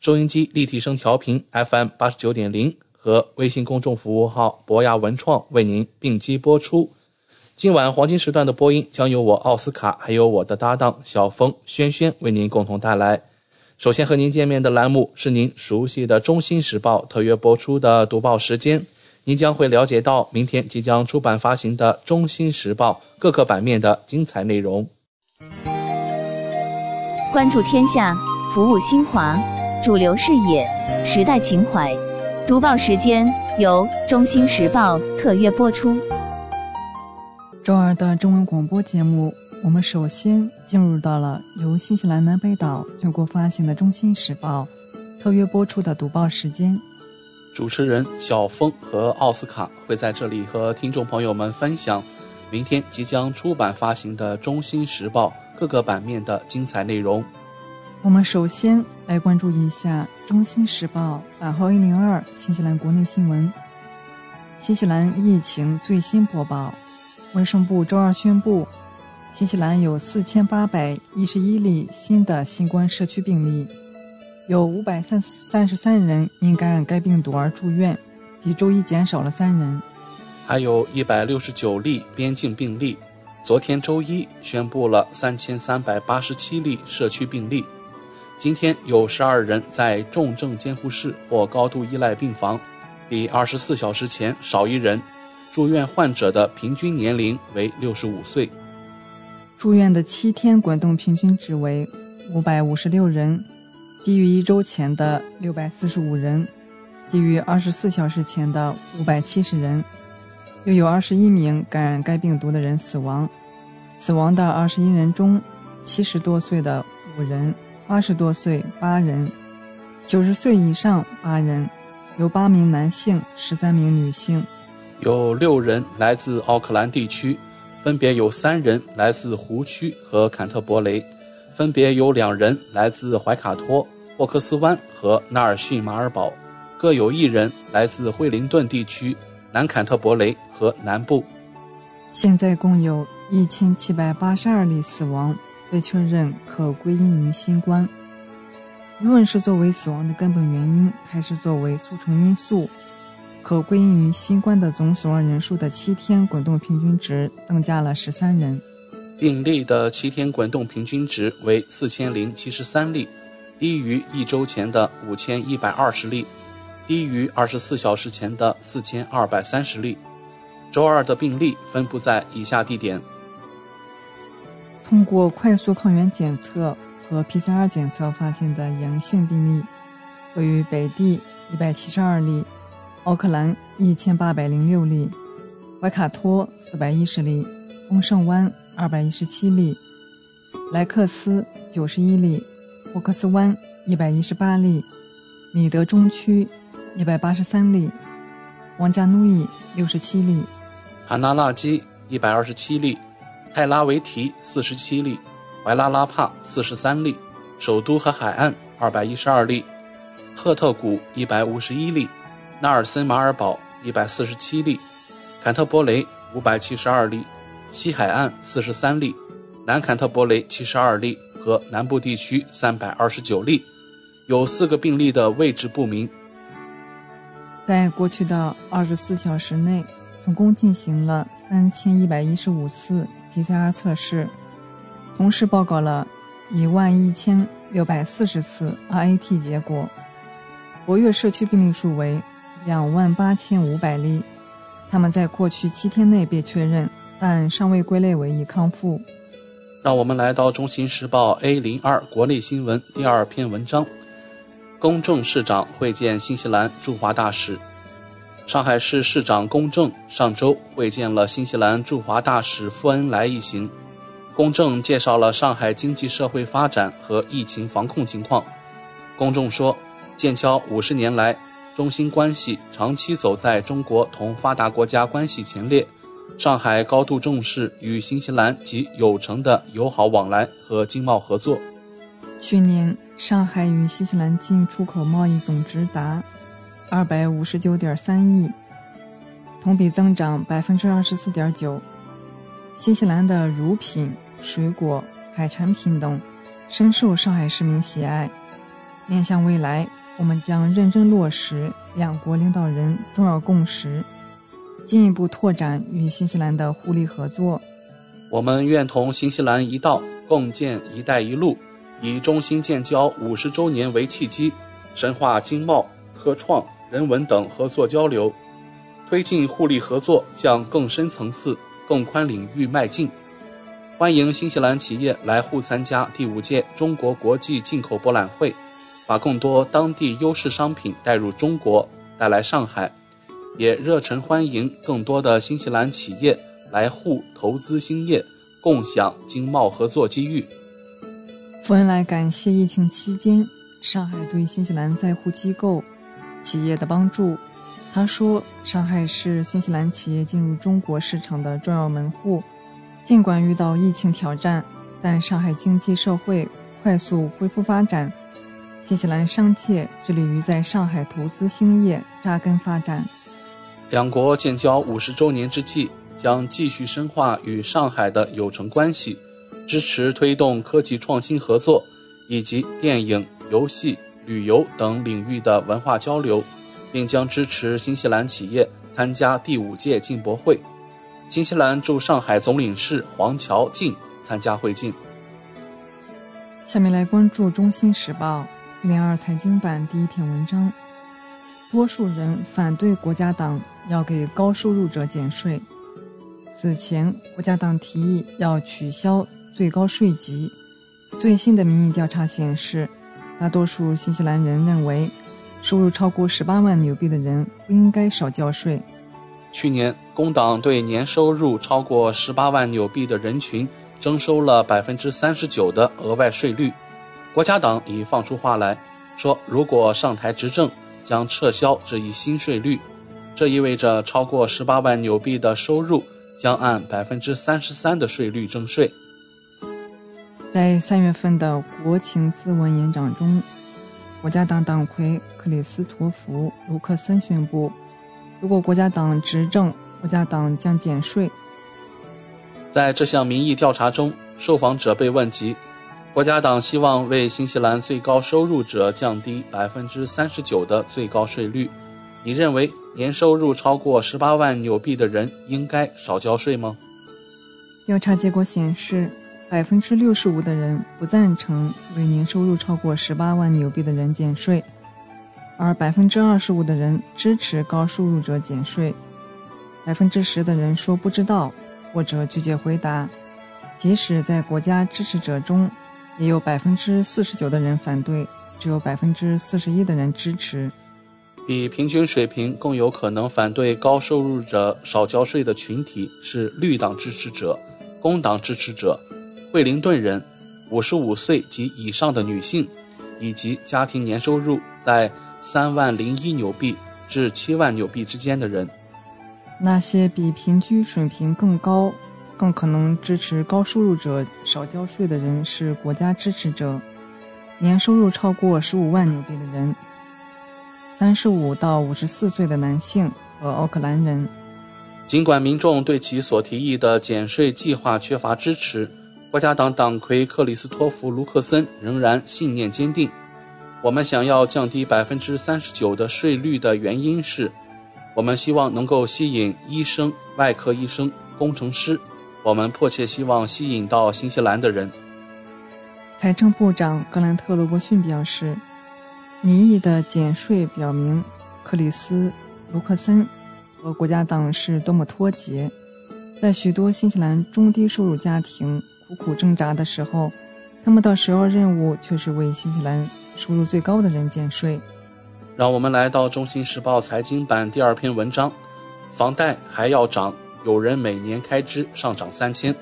收音机立体声调频 FM 八十九点零和微信公众服务号博雅文创为您并机播出。今晚黄金时段的播音将由我奥斯卡还有我的搭档小峰、轩轩为您共同带来。首先和您见面的栏目是您熟悉的《中新时报》特约播出的读报时间。您将会了解到明天即将出版发行的《中新时报》各个版面的精彩内容。关注天下，服务新华，主流视野，时代情怀。读报时间由《中新时报》特约播出。周二的中文广播节目，我们首先进入到了由新西兰南北岛全国发行的《中新时报》特约播出的读报时间。主持人小峰和奥斯卡会在这里和听众朋友们分享明天即将出版发行的《中新时报》各个版面的精彩内容。我们首先来关注一下《中新时报》版号一零二新西兰国内新闻。新西兰疫情最新播报：卫生部周二宣布，新西兰有四千八百一十一例新的新冠社区病例。有五百三三十三人因感染该病毒而住院，比周一减少了三人。还有一百六十九例边境病例。昨天周一宣布了三千三百八十七例社区病例。今天有十二人在重症监护室或高度依赖病房，比二十四小时前少一人。住院患者的平均年龄为六十五岁。住院的七天滚动平均值为五百五十六人。低于一周前的六百四十五人，低于二十四小时前的五百七十人，又有二十一名感染该病毒的人死亡。死亡的二十一人中，七十多岁的五人，八十多岁八人，九十岁以上八人，有八名男性，十三名女性。有六人来自奥克兰地区，分别有三人来自湖区和坎特伯雷，分别有两人来自怀卡托。沃克斯湾和纳尔逊马尔堡各有一人来自惠灵顿地区、南坎特伯雷和南部。现在共有一千七百八十二例死亡被确认可归因于新冠。无论是作为死亡的根本原因，还是作为促成因素，可归因于新冠的总死亡人数的七天滚动平均值增加了十三人。病例的七天滚动平均值为四千零七十三例。低于一周前的五千一百二十例，低于二十四小时前的四千二百三十例。周二的病例分布在以下地点：通过快速抗原检测和 PCR 检测发现的阳性病例，位于北地一百七十二例，奥克兰一千八百零六例，怀卡托四百一十例，丰盛湾二百一十七例，莱克斯九十一例。霍克斯湾一百一十八例，米德中区一百八十三例，王加努伊六十七例，卡纳纳基一百二十七例，泰拉维提四十七例，怀拉拉帕四十三例，首都和海岸二百一十二例，赫特谷一百五十一例，纳尔森马尔堡一百四十七例，坎特伯雷五百七十二例，西海岸四十三例，南坎特伯雷七十二例。和南部地区三百二十九例，有四个病例的位置不明。在过去的二十四小时内，总共进行了三千一百一十五次 PCR 测试，同时报告了一万一千六百四十次 RAT 结果，活跃社区病例数为两万八千五百例，他们在过去七天内被确认，但尚未归类为已康复。让我们来到《中新时报》A 零二国内新闻第二篇文章：公正市长会见新西兰驻华大使。上海市市长龚正上周会见了新西兰驻华大使傅恩来一行。龚正介绍了上海经济社会发展和疫情防控情况。公众说，建交五十年来，中新关系长期走在中国同发达国家关系前列。上海高度重视与新西兰及友城的友好往来和经贸合作。去年，上海与新西兰进出口贸易总值达。二百五十九点三亿，同比增长百分之二十四点九。新西兰的乳品、水果、海产品等深受上海市民喜爱。面向未来，我们将认真落实两国领导人重要共识，进一步拓展与新西兰的互利合作。我们愿同新西兰一道共建“一带一路”，以中新建交五十周年为契机，深化经贸、科创。人文等合作交流，推进互利合作向更深层次、更宽领域迈进。欢迎新西兰企业来沪参加第五届中国国际进口博览会，把更多当地优势商品带入中国，带来上海。也热忱欢迎更多的新西兰企业来沪投资兴业，共享经贸合作机遇。傅恩来感谢疫情期间上海对新西兰在沪机构。企业的帮助，他说：“上海是新西兰企业进入中国市场的重要门户。尽管遇到疫情挑战，但上海经济社会快速恢复发展。新西兰商界致力于在上海投资兴业、扎根发展。两国建交五十周年之际，将继续深化与上海的友城关系，支持推动科技创新合作以及电影、游戏。”旅游等领域的文化交流，并将支持新西兰企业参加第五届进博会。新西兰驻上海总领事黄乔进参加会见。下面来关注《中新时报》零二财经版第一篇文章：多数人反对国家党要给高收入者减税。此前，国家党提议要取消最高税级。最新的民意调查显示。大多数新西兰人认为，收入超过十八万纽币的人不应该少交税。去年，工党对年收入超过十八万纽币的人群征收了百分之三十九的额外税率。国家党已放出话来说，如果上台执政，将撤销这一新税率。这意味着超过十八万纽币的收入将按百分之三十三的税率征税。在三月份的国情咨文演讲中，国家党党魁克里斯托弗·卢克森宣布，如果国家党执政，国家党将减税。在这项民意调查中，受访者被问及，国家党希望为新西兰最高收入者降低百分之三十九的最高税率。你认为年收入超过十八万纽币的人应该少交税吗？调查结果显示。百分之六十五的人不赞成为年收入超过十八万纽币的人减税，而百分之二十五的人支持高收入者减税。百分之十的人说不知道或者拒绝回答。即使在国家支持者中，也有百分之四十九的人反对，只有百分之四十一的人支持。比平均水平更有可能反对高收入者少交税的群体是绿党支持者、工党支持者。惠灵顿人、五十五岁及以上的女性，以及家庭年收入在三万零一纽币至七万纽币之间的人。那些比平均水平更高、更可能支持高收入者少交税的人是国家支持者，年收入超过十五万纽币的人，三十五到五十四岁的男性和奥克兰人。尽管民众对其所提议的减税计划缺乏支持。国家党党魁克里斯托弗·卢克森仍然信念坚定。我们想要降低百分之三十九的税率的原因是，我们希望能够吸引医生、外科医生、工程师。我们迫切希望吸引到新西兰的人。财政部长格兰特·罗伯逊表示：“拟议的减税表明，克里斯卢克森和国家党是多么脱节。在许多新西兰中低收入家庭苦苦挣扎的时候，他们的首要任务却是为新西兰收入最高的人减税。让我们来到《中新时报》财经版第二篇文章：房贷还要涨，有人每年开支上涨三千。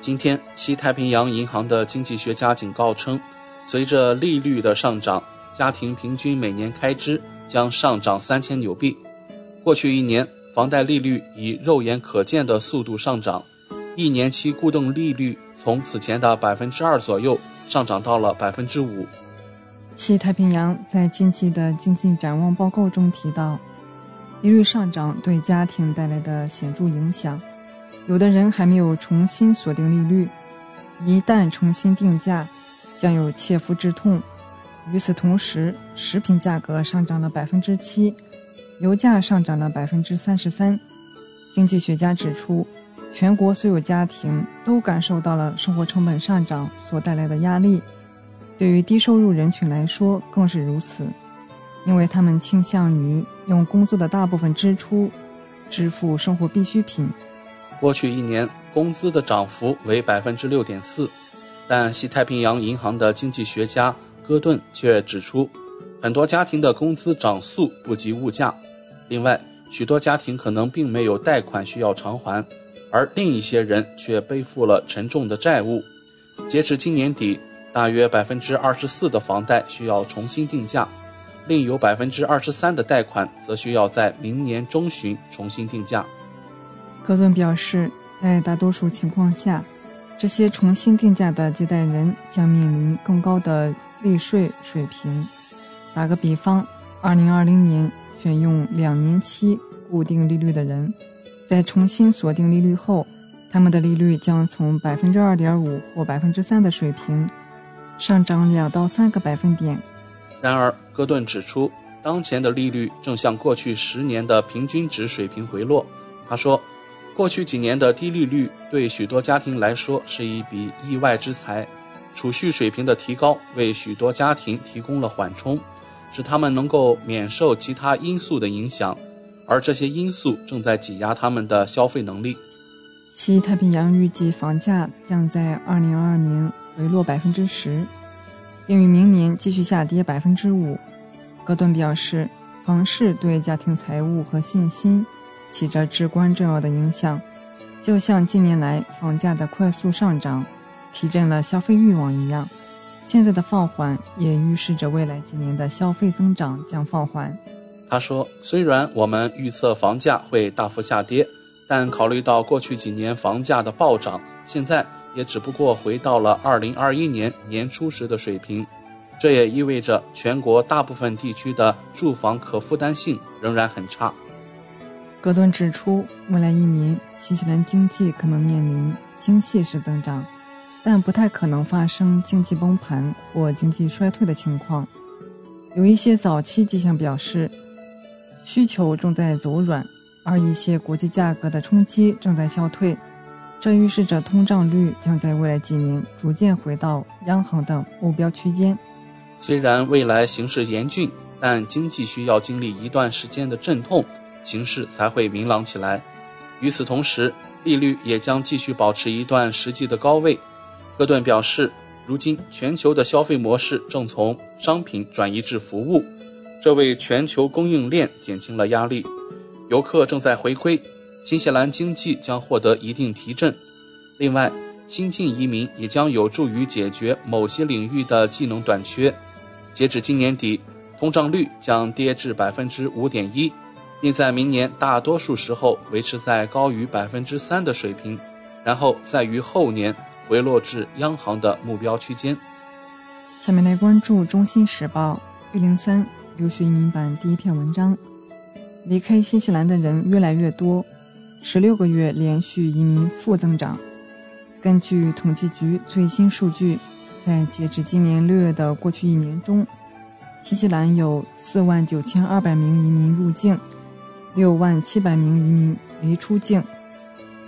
今天，西太平洋银行的经济学家警告称，随着利率的上涨，家庭平均每年开支将上涨三千纽币。过去一年，房贷利率以肉眼可见的速度上涨，一年期固定利率从此前的百分之二左右上涨到了百分之五。西太平洋在近期的经济展望报告中提到，利率上涨对家庭带来的显著影响。有的人还没有重新锁定利率，一旦重新定价，将有切肤之痛。与此同时，食品价格上涨了百分之七，油价上涨了百分之三十三。经济学家指出，全国所有家庭都感受到了生活成本上涨所带来的压力，对于低收入人群来说更是如此，因为他们倾向于用工资的大部分支出支付生活必需品。过去一年，工资的涨幅为百分之六点四，但西太平洋银行的经济学家戈顿却指出，很多家庭的工资涨速不及物价。另外，许多家庭可能并没有贷款需要偿还，而另一些人却背负了沉重的债务。截至今年底，大约百分之二十四的房贷需要重新定价，另有百分之二十三的贷款则需要在明年中旬重新定价。戈顿表示，在大多数情况下，这些重新定价的借贷人将面临更高的利税水平。打个比方二零二零年选用两年期固定利率的人，在重新锁定利率后，他们的利率将从百分之二点五或百分之三的水平上涨两到三个百分点。然而，戈顿指出，当前的利率正向过去十年的平均值水平回落。他说。过去几年的低利率对许多家庭来说是一笔意外之财，储蓄水平的提高为许多家庭提供了缓冲，使他们能够免受其他因素的影响，而这些因素正在挤压他们的消费能力。西太平洋预计房价将在2022年回落百分之十，并于明年继续下跌百分之五。戈顿表示，房市对家庭财务和信心。起着至关重要的影响，就像近年来房价的快速上涨提振了消费欲望一样，现在的放缓也预示着未来几年的消费增长将放缓。他说：“虽然我们预测房价会大幅下跌，但考虑到过去几年房价的暴涨，现在也只不过回到了2021年年初时的水平。这也意味着全国大部分地区的住房可负担性仍然很差。”戈顿指出，未来一年新西兰经济可能面临精细式增长，但不太可能发生经济崩盘或经济衰退的情况。有一些早期迹象表示，需求正在走软，而一些国际价格的冲击正在消退。这预示着通胀率将在未来几年逐渐回到央行的目标区间。虽然未来形势严峻，但经济需要经历一段时间的阵痛。形势才会明朗起来。与此同时，利率也将继续保持一段实际的高位。戈顿表示，如今全球的消费模式正从商品转移至服务，这为全球供应链减轻了压力。游客正在回归，新西兰经济将获得一定提振。另外，新进移民也将有助于解决某些领域的技能短缺。截止今年底，通胀率将跌至百分之五点一。并在明年大多数时候维持在高于百分之三的水平，然后再于后年回落至央行的目标区间。下面来关注《中新时报》一零三留学移民版第一篇文章：离开新西兰的人越来越多，十六个月连续移民负增长。根据统计局最新数据，在截至今年六月的过去一年中，新西兰有四万九千二百名移民入境。六万七百名移民离出境，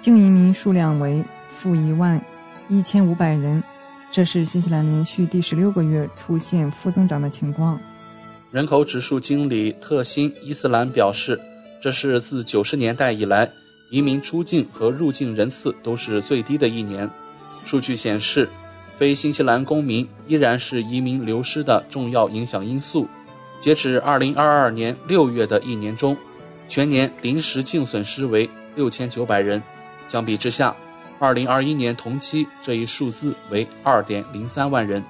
净移民数量为负一万一千五百人，这是新西兰连续第十六个月出现负增长的情况。人口指数经理特辛伊斯兰表示，这是自九十年代以来移民出境和入境人次都是最低的一年。数据显示，非新西兰公民依然是移民流失的重要影响因素。截止二零二二年六月的一年中，全年临时净损失为六千九百人。相比之下，二零二一年同期这一数字为二点零三万人。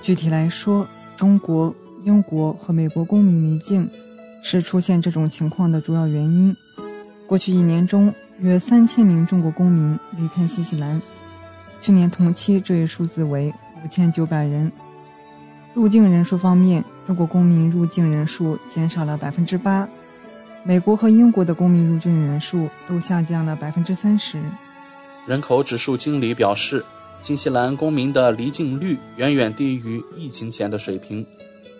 具体来说，中国、英国和美国公民离境是出现这种情况的主要原因。过去一年中，约三千名中国公民离开新西兰，去年同期这一数字为五千九百人。入境人数方面，中国公民入境人数减少了百分之八，美国和英国的公民入境人数都下降了百分之三十。人口指数经理表示，新西兰公民的离境率远远低于疫情前的水平。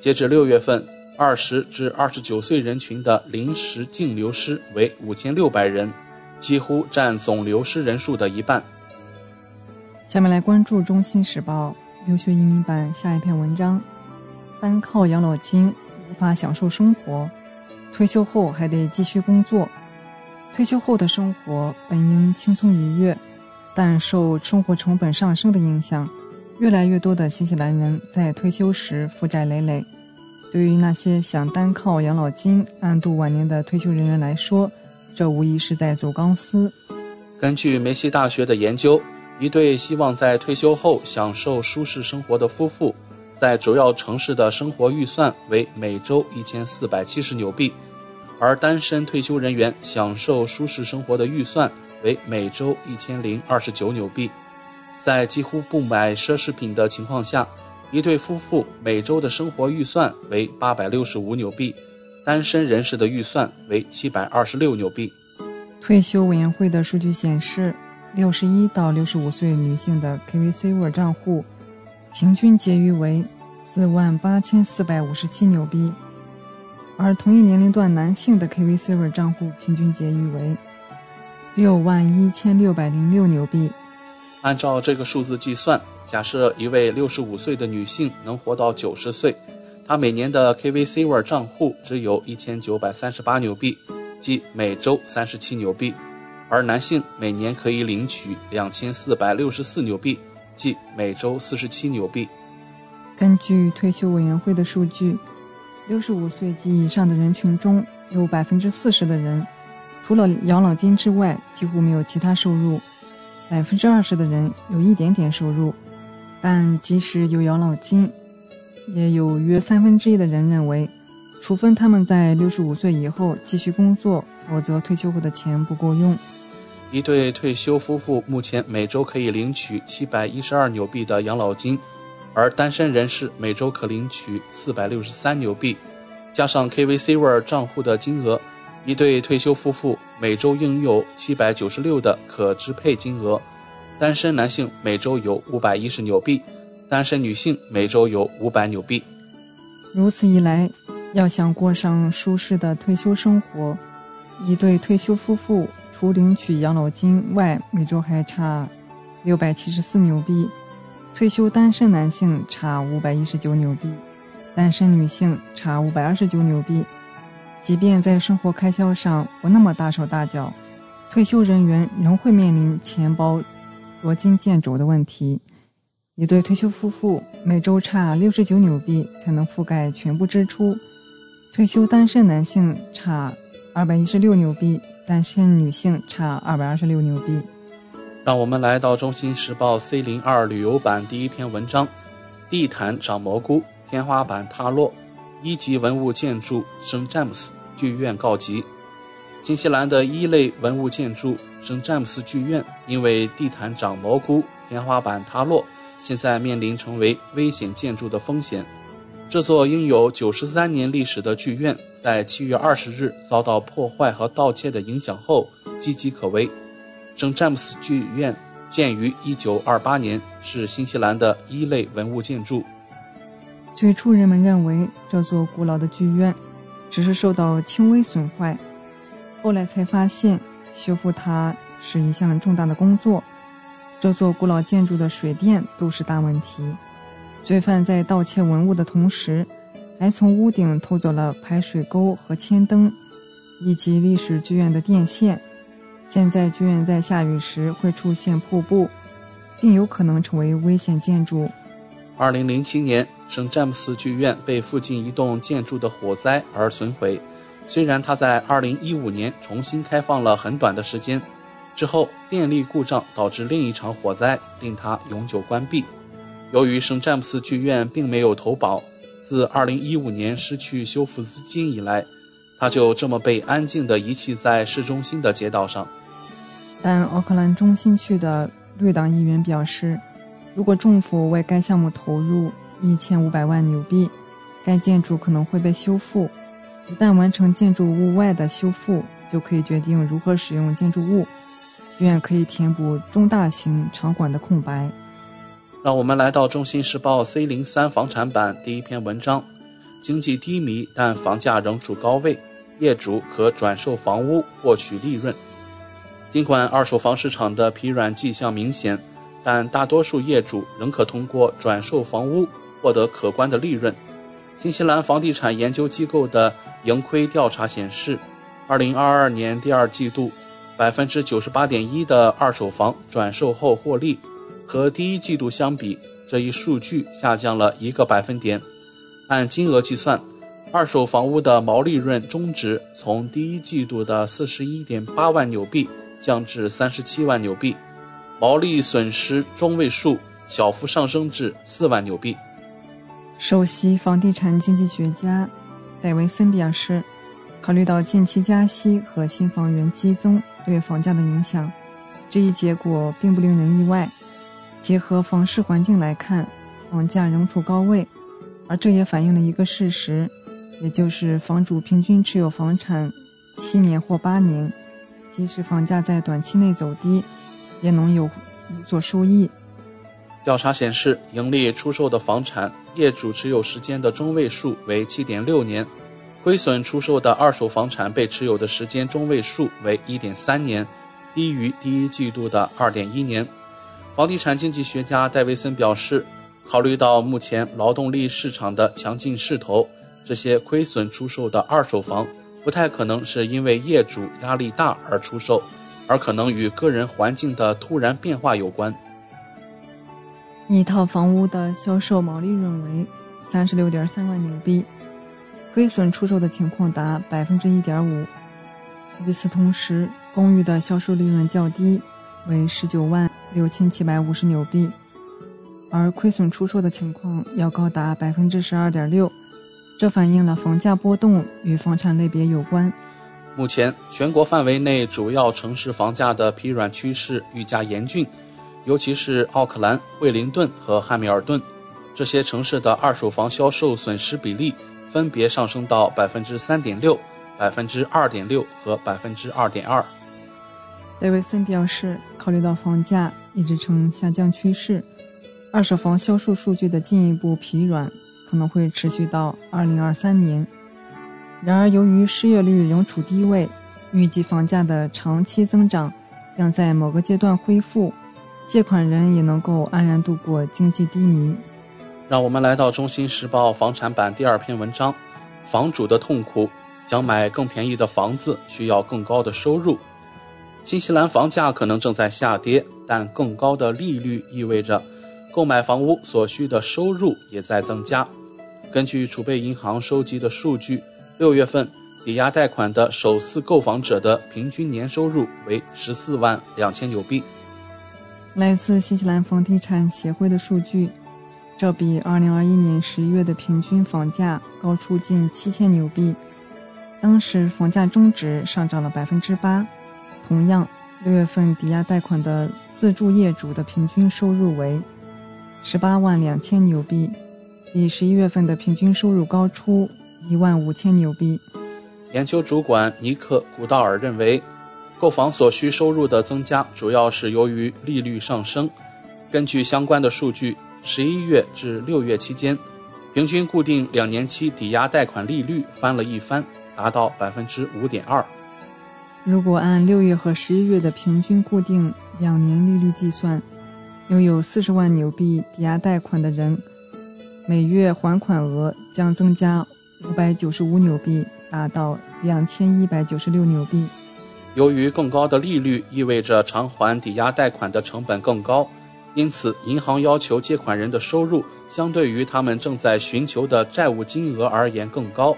截至六月份，二十至二十九岁人群的临时净流失为五千六百人，几乎占总流失人数的一半。下面来关注《中新时报》。留学移民版下一篇文章：单靠养老金无法享受生活，退休后还得继续工作。退休后的生活本应轻松愉悦，但受生活成本上升的影响，越来越多的新西兰人在退休时负债累累。对于那些想单靠养老金安度晚年的退休人员来说，这无疑是在走钢丝。根据梅西大学的研究。一对希望在退休后享受舒适生活的夫妇，在主要城市的生活预算为每周一千四百七十纽币，而单身退休人员享受舒适生活的预算为每周一千零二十九纽币。在几乎不买奢侈品的情况下，一对夫妇每周的生活预算为八百六十五纽币，单身人士的预算为七百二十六纽币。退休委员会的数据显示。六十一到六十五岁女性的 KVCver 账户平均结余为四万八千四百五十七纽币，而同一年龄段男性的 KVCver 账户平均结余为六万一千六百零六纽币。按照这个数字计算，假设一位六十五岁的女性能活到九十岁，她每年的 KVCver 账户只有一千九百三十八纽币，即每周三十七纽币。而男性每年可以领取两千四百六十四纽币，即每周四十七纽币。根据退休委员会的数据，六十五岁及以上的人群中有百分之四十的人，除了养老金之外几乎没有其他收入；百分之二十的人有一点点收入，但即使有养老金，也有约三分之一的人认为，除非他们在六十五岁以后继续工作，否则退休后的钱不够用。一对退休夫妇目前每周可以领取七百一十二纽币的养老金，而单身人士每周可领取四百六十三纽币，加上 KVCver 账户的金额，一对退休夫妇每周应有七百九十六的可支配金额。单身男性每周有五百一十纽币，单身女性每周有五百纽币。如此一来，要想过上舒适的退休生活，一对退休夫妇。除领取养老金外，每周还差六百七十四纽币；退休单身男性差五百一十九纽币，单身女性差五百二十九纽币。即便在生活开销上不那么大手大脚，退休人员仍会面临钱包捉襟见肘的问题。一对退休夫妇每周差六十九纽币才能覆盖全部支出，退休单身男性差二百一十六纽币。单身女性差二百二十六纽币。让我们来到《中新时报》C 零二旅游版第一篇文章：地毯长蘑菇，天花板塌落，一级文物建筑圣詹姆斯剧院告急。新西兰的一类文物建筑圣詹姆斯剧院因为地毯长蘑菇、天花板塌落，现在面临成为危险建筑的风险。这座拥有九十三年历史的剧院。在七月二十日遭到破坏和盗窃的影响后，岌岌可危。圣詹姆斯剧院建于一九二八年，是新西兰的一类文物建筑。最初，人们认为这座古老的剧院只是受到轻微损坏，后来才发现修复它是一项重大的工作。这座古老建筑的水电都是大问题。罪犯在盗窃文物的同时。还从屋顶偷走了排水沟和铅灯，以及历史剧院的电线。现在剧院在下雨时会出现瀑布，并有可能成为危险建筑。二零零七年，圣詹姆斯剧院被附近一栋建筑的火灾而损毁。虽然它在二零一五年重新开放了很短的时间，之后电力故障导致另一场火灾，令它永久关闭。由于圣詹姆斯剧院并没有投保，自二零一五年失去修复资金以来，它就这么被安静地遗弃在市中心的街道上。但奥克兰中心区的绿党议员表示，如果政府为该项目投入一千五百万纽币，该建筑可能会被修复。一旦完成建筑物外的修复，就可以决定如何使用建筑物。剧院可以填补中大型场馆的空白。让我们来到《中新时报》C 零三房产版第一篇文章：经济低迷，但房价仍处高位，业主可转售房屋获取利润。尽管二手房市场的疲软迹象明显，但大多数业主仍可通过转售房屋获得可观的利润。新西兰房地产研究机构的盈亏调查显示，二零二二年第二季度，百分之九十八点一的二手房转售后获利，和第一季度相比，这一数据下降了一个百分点。按金额计算，二手房屋的毛利润中值从第一季度的四十一点八万纽币。降至三十七万纽币，毛利损失中位数小幅上升至四万纽币。首席房地产经济学家戴维森表示，考虑到近期加息和新房源激增对房价的影响，这一结果并不令人意外。结合房市环境来看，房价仍处高位，而这也反映了一个事实，也就是房主平均持有房产七年或八年。即使房价在短期内走低，也能有有所收益。调查显示，盈利出售的房产业主持有时间的中位数为七点六年，亏损出售的二手房产被持有的时间中位数为一点三年，低于第一季度的二点一年。房地产经济学家戴维森表示，考虑到目前劳动力市场的强劲势头，这些亏损出售的二手房。不太可能是因为业主压力大而出售，而可能与个人环境的突然变化有关。一套房屋的销售毛利润为三十六点三万纽币，亏损出售的情况达百分之一点五。与此同时，公寓的销售利润较低，为十九万六千七百五十纽币，而亏损出售的情况要高达百分之十二点六。这反映了房价波动与房产类别有关。目前，全国范围内主要城市房价的疲软趋势愈加严峻，尤其是奥克兰、惠灵顿和汉密尔顿这些城市的二手房销售损失比例分别上升到百分之三点六、百分之二点六和百分之二点二。戴维森表示，考虑到房价一直呈下降趋势，二手房销售数据的进一步疲软。可能会持续到二零二三年。然而，由于失业率仍处低位，预计房价的长期增长将在某个阶段恢复，借款人也能够安然度过经济低迷。让我们来到《中新时报》房产版第二篇文章：房主的痛苦。想买更便宜的房子，需要更高的收入。新西兰房价可能正在下跌，但更高的利率意味着购买房屋所需的收入也在增加。根据储备银行收集的数据，六月份抵押贷款的首次购房者的平均年收入为十四万两千纽币。来自新西兰房地产协会的数据，这比二零二一年十一月的平均房价高出近七千纽币。当时房价中值上涨了百分之八。同样，六月份抵押贷款的自住业主的平均收入为十八万两千纽币。比十一月份的平均收入高出一万五千纽币。研究主管尼克·古道尔认为，购房所需收入的增加主要是由于利率上升。根据相关的数据，十一月至六月期间，平均固定两年期抵押贷款利率翻了一番，达到百分之五点二。如果按六月和十一月的平均固定两年利率计算，拥有四十万纽币抵押贷款的人。每月还款额将增加五百九十五纽币，达到两千一百九十六纽币。由于更高的利率意味着偿还抵押贷款的成本更高，因此银行要求借款人的收入相对于他们正在寻求的债务金额而言更高。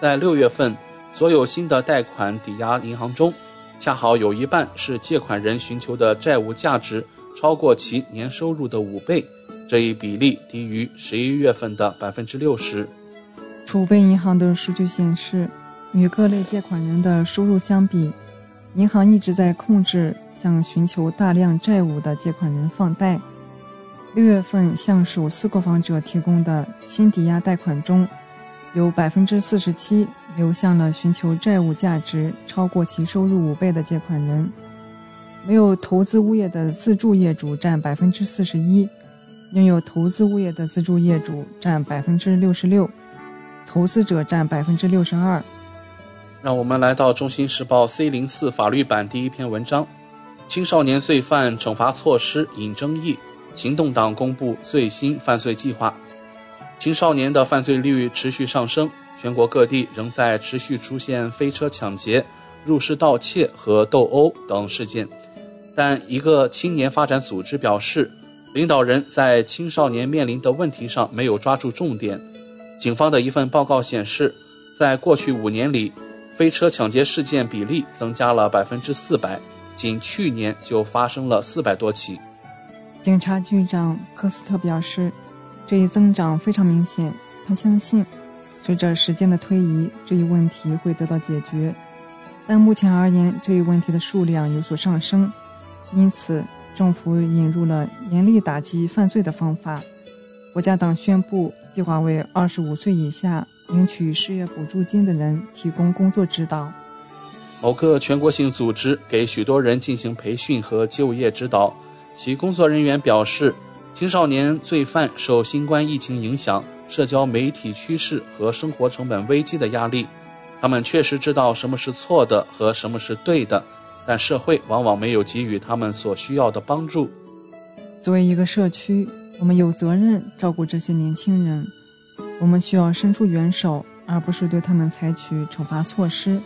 在六月份，所有新的贷款抵押银行中，恰好有一半是借款人寻求的债务价值超过其年收入的五倍，这一比例低于十一月份的百分之六十。储备银行的数据显示，与各类借款人的收入相比，银行一直在控制向寻求大量债务的借款人放贷。六月份向首次购房者提供的新抵押贷款中，有百分之四十七流向了寻求债务价值超过其收入五倍的借款人。没有投资物业的自住业主占百分之四十一，拥有投资物业的自住业主占百分之六十六，投资者占百分之六十二。让我们来到《中新时报》C 零四法律版第一篇文章：青少年罪犯惩罚措施引争议。行动党公布最新犯罪计划。青少年的犯罪率持续上升，全国各地仍在持续出现飞车抢劫、入室盗窃和斗殴等事件。但一个青年发展组织表示，领导人在青少年面临的问题上没有抓住重点。警方的一份报告显示，在过去五年里，飞车抢劫事件比例增加了百分之四百，仅去年就发生了四百多起。警察局长科斯特表示，这一增长非常明显。他相信，随着时间的推移，这一问题会得到解决。但目前而言，这一问题的数量有所上升，因此政府引入了严厉打击犯罪的方法。国家党宣布，计划为二十五岁以下。领取失业补助金的人提供工作指导。某个全国性组织给许多人进行培训和就业指导。其工作人员表示，青少年罪犯受新冠疫情影响、社交媒体趋势和生活成本危机的压力。他们确实知道什么是错的和什么是对的，但社会往往没有给予他们所需要的帮助。作为一个社区，我们有责任照顾这些年轻人。我们需要伸出援手，而不是对他们采取惩罚措施。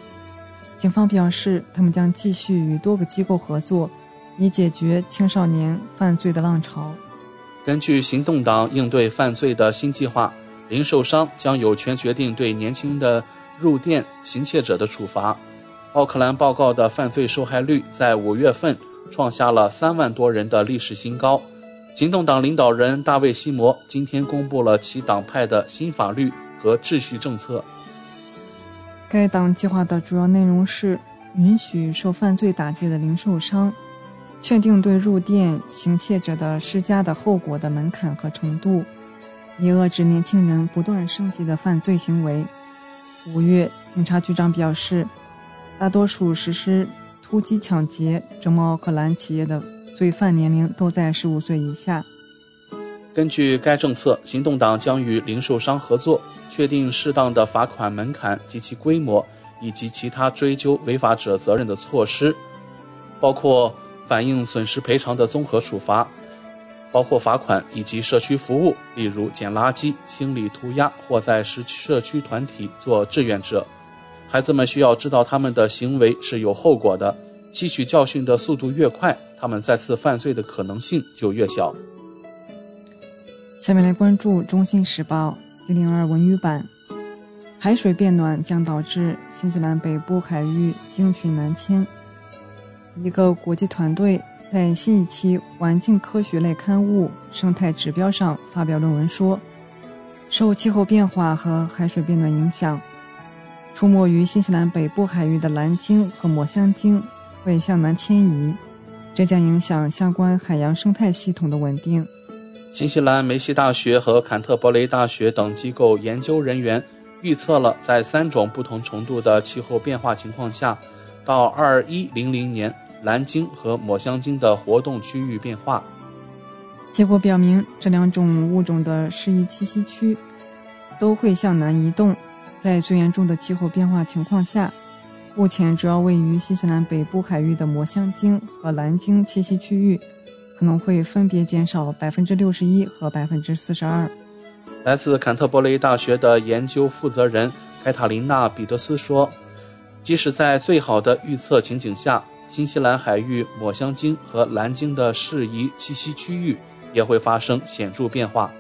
警方表示，他们将继续与多个机构合作，以解决青少年犯罪的浪潮。根据行动党应对犯罪的新计划，零售商将有权决定对年轻的入店行窃者的处罚。奥克兰报告的犯罪受害率在五月份创下了三万多人的历史新高。行动党领导人大卫·西摩今天公布了其党派的新法律和秩序政策。该党计划的主要内容是允许受犯罪打击的零售商确定对入店行窃者的施加的后果的门槛和程度，以遏制年轻人不断升级的犯罪行为。五月，警察局长表示，大多数实施突击抢劫折磨奥克兰企业的。罪犯年龄都在十五岁以下。根据该政策，行动党将与零售商合作，确定适当的罚款门槛及其规模，以及其他追究违法者责任的措施，包括反映损失赔偿的综合处罚，包括罚款以及社区服务，例如捡垃圾、清理涂鸦或在社区社区团体做志愿者。孩子们需要知道他们的行为是有后果的，吸取教训的速度越快。他们再次犯罪的可能性就越小。下面来关注《中新时报》一零二文娱版：海水变暖将导致新西兰北部海域鲸群南迁。一个国际团队在新一期环境科学类刊物《生态指标》上发表论文说，受气候变化和海水变暖影响，出没于新西兰北部海域的蓝鲸和抹香鲸会向南迁移。这将影响相关海洋生态系统的稳定。新西兰梅西大学和坎特伯雷大学等机构研究人员预测了，在三种不同程度的气候变化情况下，到二一零零年，蓝鲸和抹香鲸的活动区域变化。结果表明，这两种物种的适宜栖息区都会向南移动。在最严重的气候变化情况下。目前主要位于新西兰北部海域的抹香鲸和蓝鲸栖息区域，可能会分别减少百分之六十一和百分之四十二。来自坎特伯雷大学的研究负责人凯塔琳娜·彼得斯说：“即使在最好的预测情景下，新西兰海域抹香鲸和蓝鲸的适宜栖息区域也会发生显著变化。”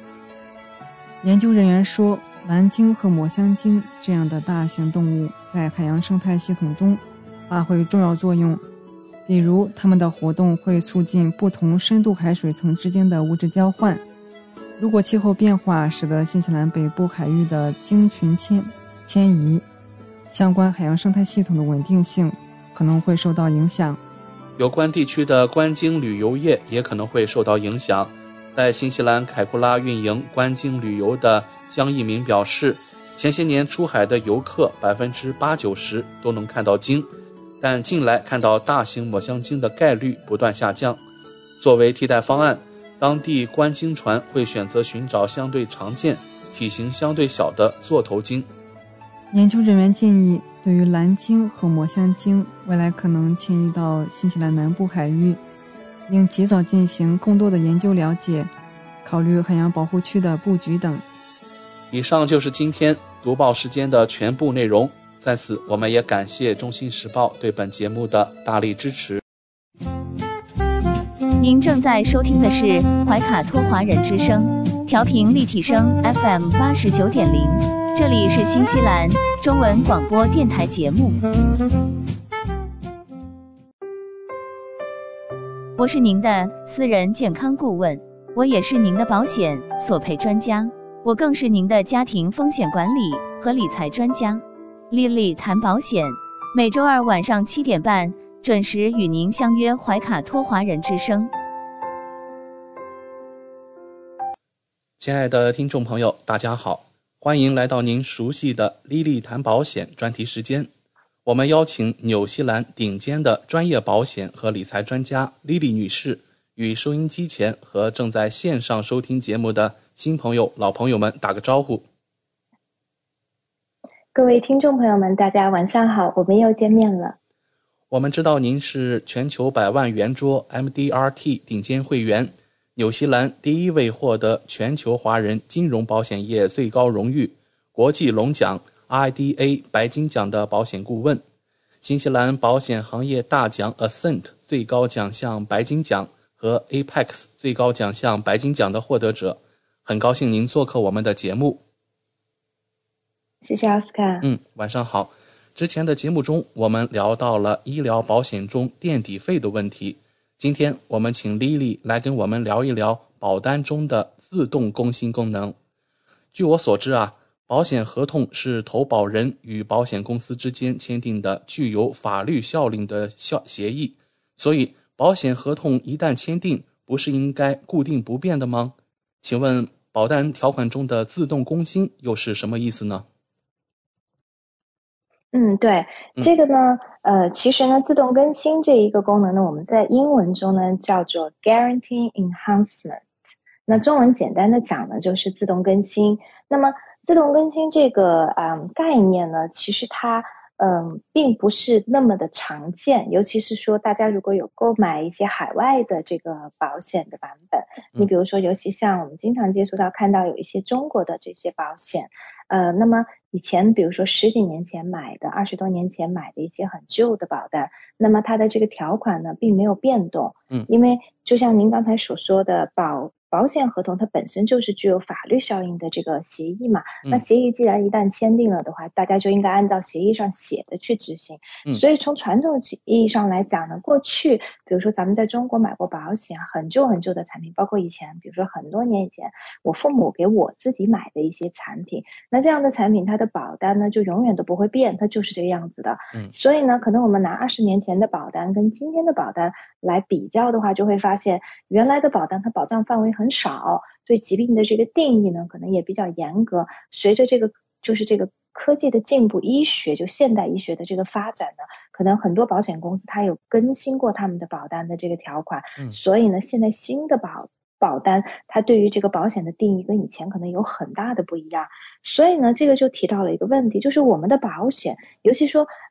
研究人员说，蓝鲸和抹香鲸这样的大型动物在海洋生态系统中发挥重要作用，比如它们的活动会促进不同深度海水层之间的物质交换。如果气候变化使得新西兰北部海域的鲸群迁迁移，相关海洋生态系统的稳定性可能会受到影响。有关地区的观鲸旅游业也可能会受到影响。在新西兰凯库拉运营观鲸旅游的江一鸣表示，前些年出海的游客百分之八九十都能看到鲸，但近来看到大型抹香鲸的概率不断下降。作为替代方案，当地观鲸船会选择寻找相对常见、体型相对小的座头鲸。研究人员建议，对于蓝鲸和抹香鲸未来可能迁移到新西兰南部海域。应及早进行更多的研究了解，考虑海洋保护区的布局等。以上就是今天读报时间的全部内容。在此，我们也感谢《中新时报》对本节目的大力支持。您正在收听的是怀卡托华人之声，调频立体声 FM 八十九点零，这里是新西兰中文广播电台节目。我是您的私人健康顾问，我也是您的保险索赔专家，我更是您的家庭风险管理和理财专家。丽丽谈保险，每周二晚上七点半准时与您相约怀卡托华人之声。亲爱的听众朋友，大家好，欢迎来到您熟悉的丽丽谈保险专题时间。我们邀请纽西兰顶尖的专业保险和理财专家 Lily 女士，与收音机前和正在线上收听节目的新朋友、老朋友们打个招呼。各位听众朋友们，大家晚上好，我们又见面了。我们知道您是全球百万圆桌 MDRT 顶尖会员，纽西兰第一位获得全球华人金融保险业最高荣誉国际龙奖。IDA 白金奖的保险顾问，新西兰保险行业大奖 Ascent 最高奖项白金奖和 Apex 最高奖项白金奖的获得者，很高兴您做客我们的节目。谢谢奥斯卡。嗯，晚上好。之前的节目中，我们聊到了医疗保险中垫底费的问题。今天我们请 Lily 来跟我们聊一聊保单中的自动更新功能。据我所知啊。保险合同是投保人与保险公司之间签订的具有法律效力的效协议，所以保险合同一旦签订，不是应该固定不变的吗？请问保单条款中的自动更新又是什么意思呢？嗯，对，这个呢，呃，其实呢，自动更新这一个功能呢，我们在英文中呢叫做 Guarantee Enhancement，那中文简单的讲呢就是自动更新，那么。自动更新这个嗯概念呢，其实它嗯并不是那么的常见，尤其是说大家如果有购买一些海外的这个保险的版本，你比如说，尤其像我们经常接触到看到有一些中国的这些保险，呃，那么以前比如说十几年前买的、二十多年前买的一些很旧的保单，那么它的这个条款呢并没有变动，嗯，因为就像您刚才所说的保。保险合同它本身就是具有法律效应的这个协议嘛，那协议既然一旦签订了的话，大家就应该按照协议上写的去执行。所以从传统意义上来讲呢，过去比如说咱们在中国买过保险，很旧很旧的产品，包括以前比如说很多年以前我父母给我自己买的一些产品，那这样的产品它的保单呢就永远都不会变，它就是这个样子的。嗯所以呢，可能我们拿二十年前的保单跟今天的保单来比较的话，就会发现原来的保单它保障范围。很少对疾病的这个定义呢，可能也比较严格。随着这个就是这个科技的进步，医学就现代医学的这个发展呢，可能很多保险公司它有更新过他们的保单的这个条款。嗯，所以呢，现在新的保保单它对于这个保险的定义跟以前可能有很大的不一样。所以呢，这个就提到了一个问题，就是我们的保险，尤其说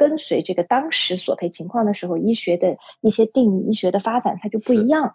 跟随这个当时索赔情况的时候，医学的一些定义、医学的发展，它就不一样。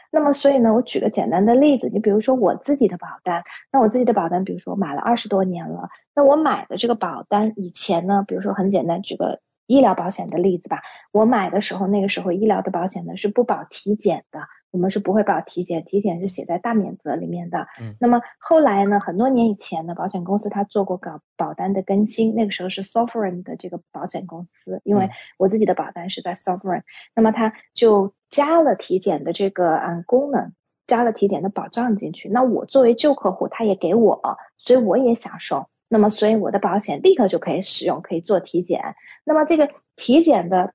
那么，所以呢，我举个简单的例子，你比如说我自己的保单，那我自己的保单，比如说我买了二十多年了，那我买的这个保单以前呢，比如说很简单，举个医疗保险的例子吧，我买的时候，那个时候医疗的保险呢是不保体检的。我们是不会保体检，体检是写在大免责里面的。嗯，那么后来呢？很多年以前呢，保险公司它做过搞保单的更新，那个时候是 Sovereign 的这个保险公司，因为我自己的保单是在 Sovereign，那么它就加了体检的这个嗯功能，加了体检的保障进去。那我作为旧客户，他也给我，所以我也享受。那么所以我的保险立刻就可以使用，可以做体检。那么这个体检的。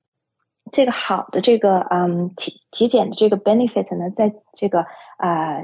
这个好的这个嗯体体检的这个 benefit 呢，在这个啊。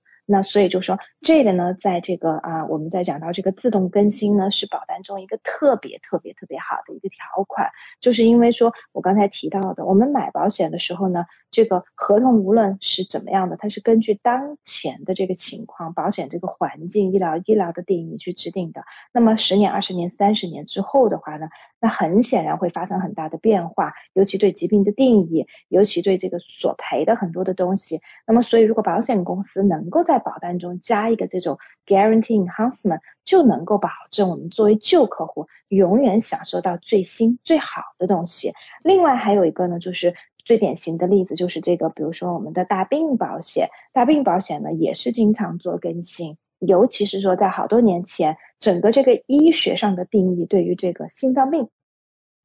那所以就说这个呢，在这个啊，我们在讲到这个自动更新呢，是保单中一个特别特别特别好的一个条款，就是因为说我刚才提到的，我们买保险的时候呢，这个合同无论是怎么样的，它是根据当前的这个情况、保险这个环境、医疗医疗的定义去制定的。那么十年、二十年、三十年之后的话呢？那很显然会发生很大的变化，尤其对疾病的定义，尤其对这个索赔的很多的东西。那么，所以如果保险公司能够在保单中加一个这种 guarantee enhancement，就能够保证我们作为旧客户永远享受到最新最好的东西。另外还有一个呢，就是最典型的例子就是这个，比如说我们的大病保险，大病保险呢也是经常做更新。尤其是说，在好多年前，整个这个医学上的定义对于这个心脏病，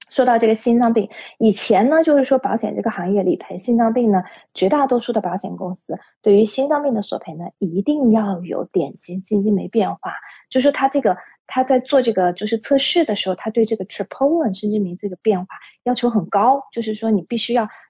说到这个心脏病，以前呢，就是说保险这个行业理赔心脏病呢，绝大多数的保险公司对于心脏病的索赔呢，一定要有典型基金酶变化，就是他这个他在做这个就是测试的时候，他对这个 troponin 心肌酶这个变化要求很高，就是说你必须要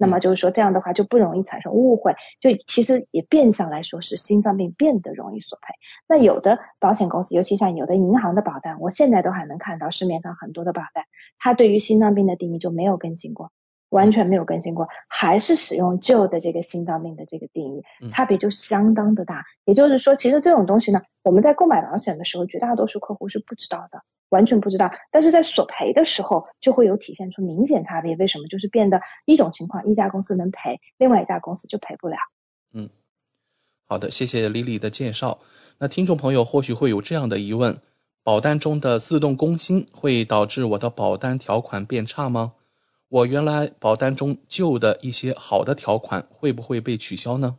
那么就是说这样的话就不容易产生误会，就其实也变相来说是心脏病变得容易索赔。那有的保险公司，尤其像有的银行的保单，我现在都还能看到市面上很多的保单，它对于心脏病的定义就没有更新过。完全没有更新过，还是使用旧的这个心脏病的这个定义，差别就相当的大。也就是说，其实这种东西呢，我们在购买保险的时候，绝大多数客户是不知道的，完全不知道。但是在索赔的时候，就会有体现出明显差别。为什么？就是变得一种情况，一家公司能赔，另外一家公司就赔不了。嗯，好的，谢谢李李的介绍。那听众朋友或许会有这样的疑问：保单中的自动更新会导致我的保单条款变差吗？我原来保单中旧的一些好的条款会不会被取消呢？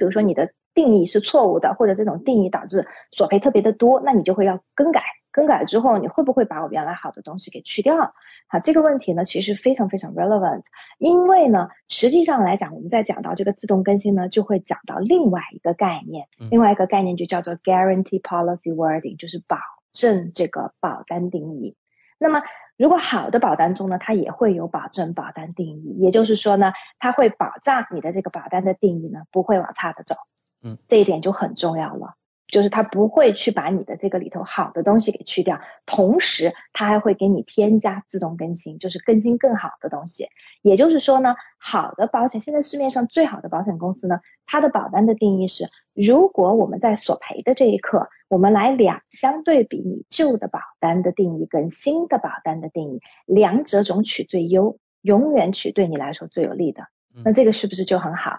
比如说你的定义是错误的，或者这种定义导致索赔特别的多，那你就会要更改。更改之后，你会不会把我原来好的东西给去掉？好，这个问题呢，其实非常非常 relevant，因为呢，实际上来讲，我们在讲到这个自动更新呢，就会讲到另外一个概念，另外一个概念就叫做 guarantee policy wording，就是保证这个保单定义。那么，如果好的保单中呢，它也会有保证保单定义，也就是说呢，它会保障你的这个保单的定义呢不会往差的走。嗯，这一点就很重要了。就是它不会去把你的这个里头好的东西给去掉，同时它还会给你添加自动更新，就是更新更好的东西。也就是说呢，好的保险，现在市面上最好的保险公司呢，它的保单的定义是：如果我们在索赔的这一刻，我们来两相对比你旧的保单的定义跟新的保单的定义，两者总取最优，永远取对你来说最有利的。那这个是不是就很好？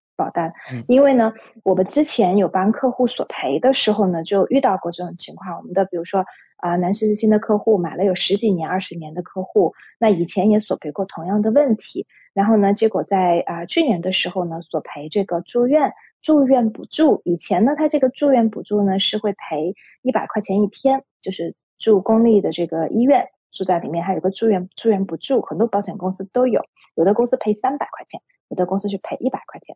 保单。因为呢，我们之前有帮客户索赔的时候呢，就遇到过这种情况。我们的比如说啊，南十字星的客户买了有十几年、二十年的客户，那以前也索赔过同样的问题。然后呢，结果在啊去年的时候呢，索赔这个住院住院补助。以前呢，他这个住院补助呢是会赔一百块钱一天，就是。住公立的这个医院，住在里面还有个住院住院补助，很多保险公司都有，有的公司赔三百块钱，有的公司是赔一百块钱。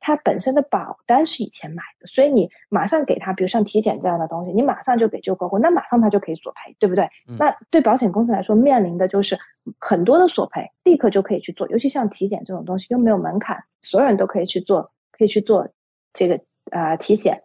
他本身的保单是以前买的，所以你马上给他，比如像体检这样的东西，你马上就给旧客户，那马上他就可以索赔，对不对？那对保险公司来说，面临的就是很多的索赔，立刻就可以去做，尤其像体检这种东西又没有门槛，所有人都可以去做，可以去做。这个呃体险，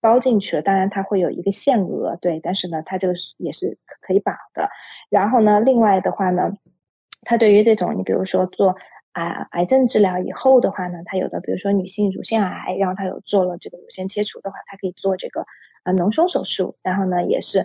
包进去了。当然它会有一个限额，对，但是呢，它这个也是可以保的。然后呢，另外的话呢，它对于这种你比如说做啊癌症治疗以后的话呢，它有的比如说女性乳腺癌，然后它有做了这个乳腺切除的话，它可以做这个啊脓胸手术，然后呢也是。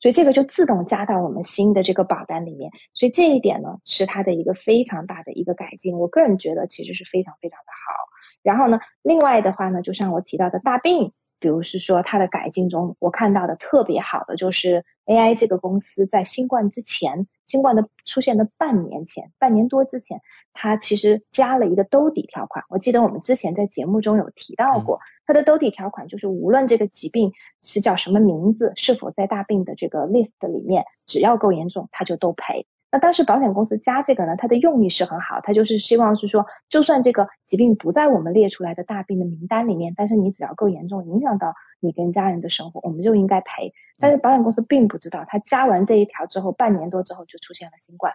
所以这个就自动加到我们新的这个保单里面。所以这一点呢，是它的一个非常大的一个改进。我个人觉得其实是非常非常的好。然后呢，另外的话呢，就像我提到的大病。比如是说它的改进中，我看到的特别好的就是 AI 这个公司在新冠之前，新冠的出现的半年前，半年多之前，它其实加了一个兜底条款。我记得我们之前在节目中有提到过，它的兜底条款就是无论这个疾病是叫什么名字，是否在大病的这个 list 里面，只要够严重，它就都赔。那当时保险公司加这个呢，它的用意是很好，它就是希望是说，就算这个疾病不在我们列出来的大病的名单里面，但是你只要够严重，影响到你跟家人的生活，我们就应该赔。但是保险公司并不知道，它加完这一条之后，半年多之后就出现了新冠。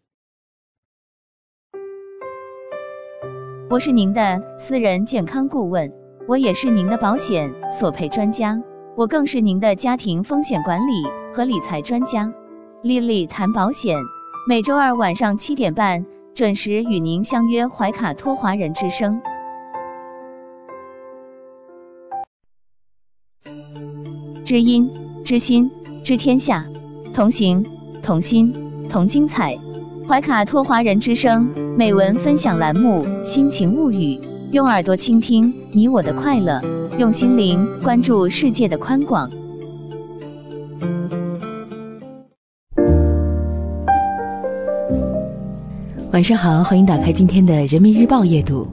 我是您的私人健康顾问，我也是您的保险索赔专家，我更是您的家庭风险管理和理财专家。丽丽谈保险，每周二晚上七点半准时与您相约怀卡托华人之声。知音知心知天下，同行同心同精彩。怀卡托华人之声美文分享栏目《心情物语》，用耳朵倾听你我的快乐，用心灵关注世界的宽广。晚上好，欢迎打开今天的《人民日报》夜读。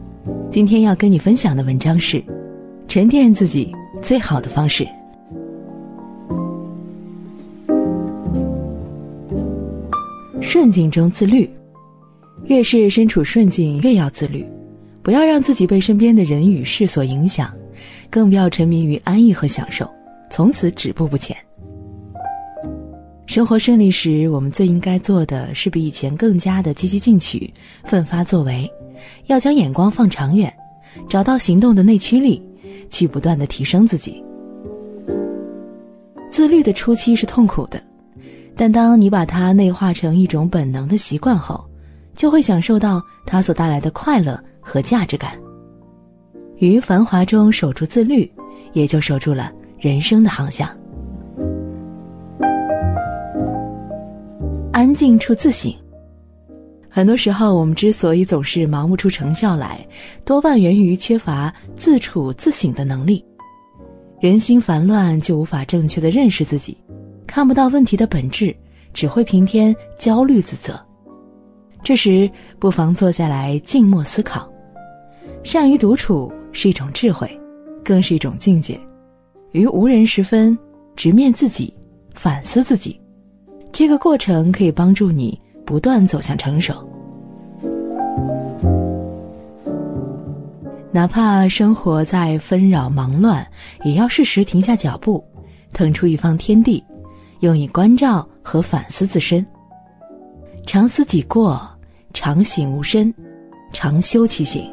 今天要跟你分享的文章是：沉淀自己最好的方式。顺境中自律，越是身处顺境，越要自律，不要让自己被身边的人与事所影响，更不要沉迷于安逸和享受，从此止步不前。生活顺利时，我们最应该做的是比以前更加的积极进取、奋发作为，要将眼光放长远，找到行动的内驱力，去不断的提升自己。自律的初期是痛苦的。但当你把它内化成一种本能的习惯后，就会享受到它所带来的快乐和价值感。于繁华中守住自律，也就守住了人生的航向。安静处自省。很多时候，我们之所以总是忙不出成效来，多半源于缺乏自处自省的能力。人心烦乱，就无法正确的认识自己。看不到问题的本质，只会平添焦虑自责。这时，不妨坐下来静默思考。善于独处是一种智慧，更是一种境界。于无人时分，直面自己，反思自己，这个过程可以帮助你不断走向成熟。哪怕生活在纷扰忙乱，也要适时停下脚步，腾出一方天地。用以关照和反思自身，常思己过，常省吾身，常修其行。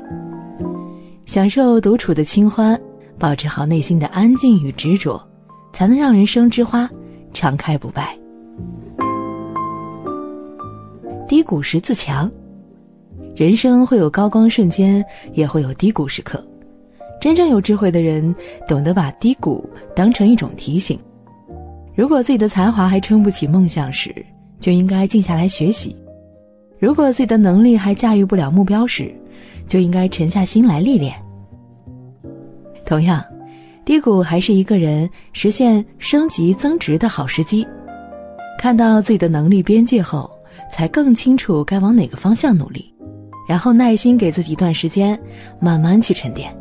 享受独处的清欢，保持好内心的安静与执着，才能让人生之花常开不败。低谷时自强，人生会有高光瞬间，也会有低谷时刻。真正有智慧的人，懂得把低谷当成一种提醒。如果自己的才华还撑不起梦想时，就应该静下来学习；如果自己的能力还驾驭不了目标时，就应该沉下心来历练。同样，低谷还是一个人实现升级增值的好时机。看到自己的能力边界后，才更清楚该往哪个方向努力，然后耐心给自己一段时间，慢慢去沉淀。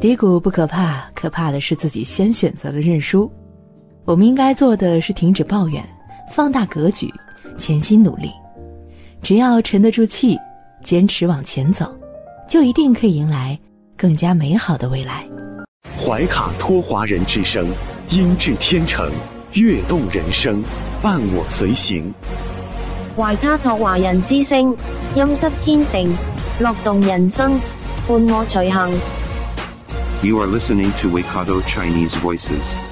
低谷不可怕，可怕的是自己先选择了认输。我们应该做的是停止抱怨，放大格局，潜心努力。只要沉得住气，坚持往前走，就一定可以迎来更加美好的未来。怀卡托华人之声，音质天成，悦动人生，伴我随行。怀卡托华人之声，音质天成，乐动人生，伴我随行。You are listening to Waikato Chinese Voices.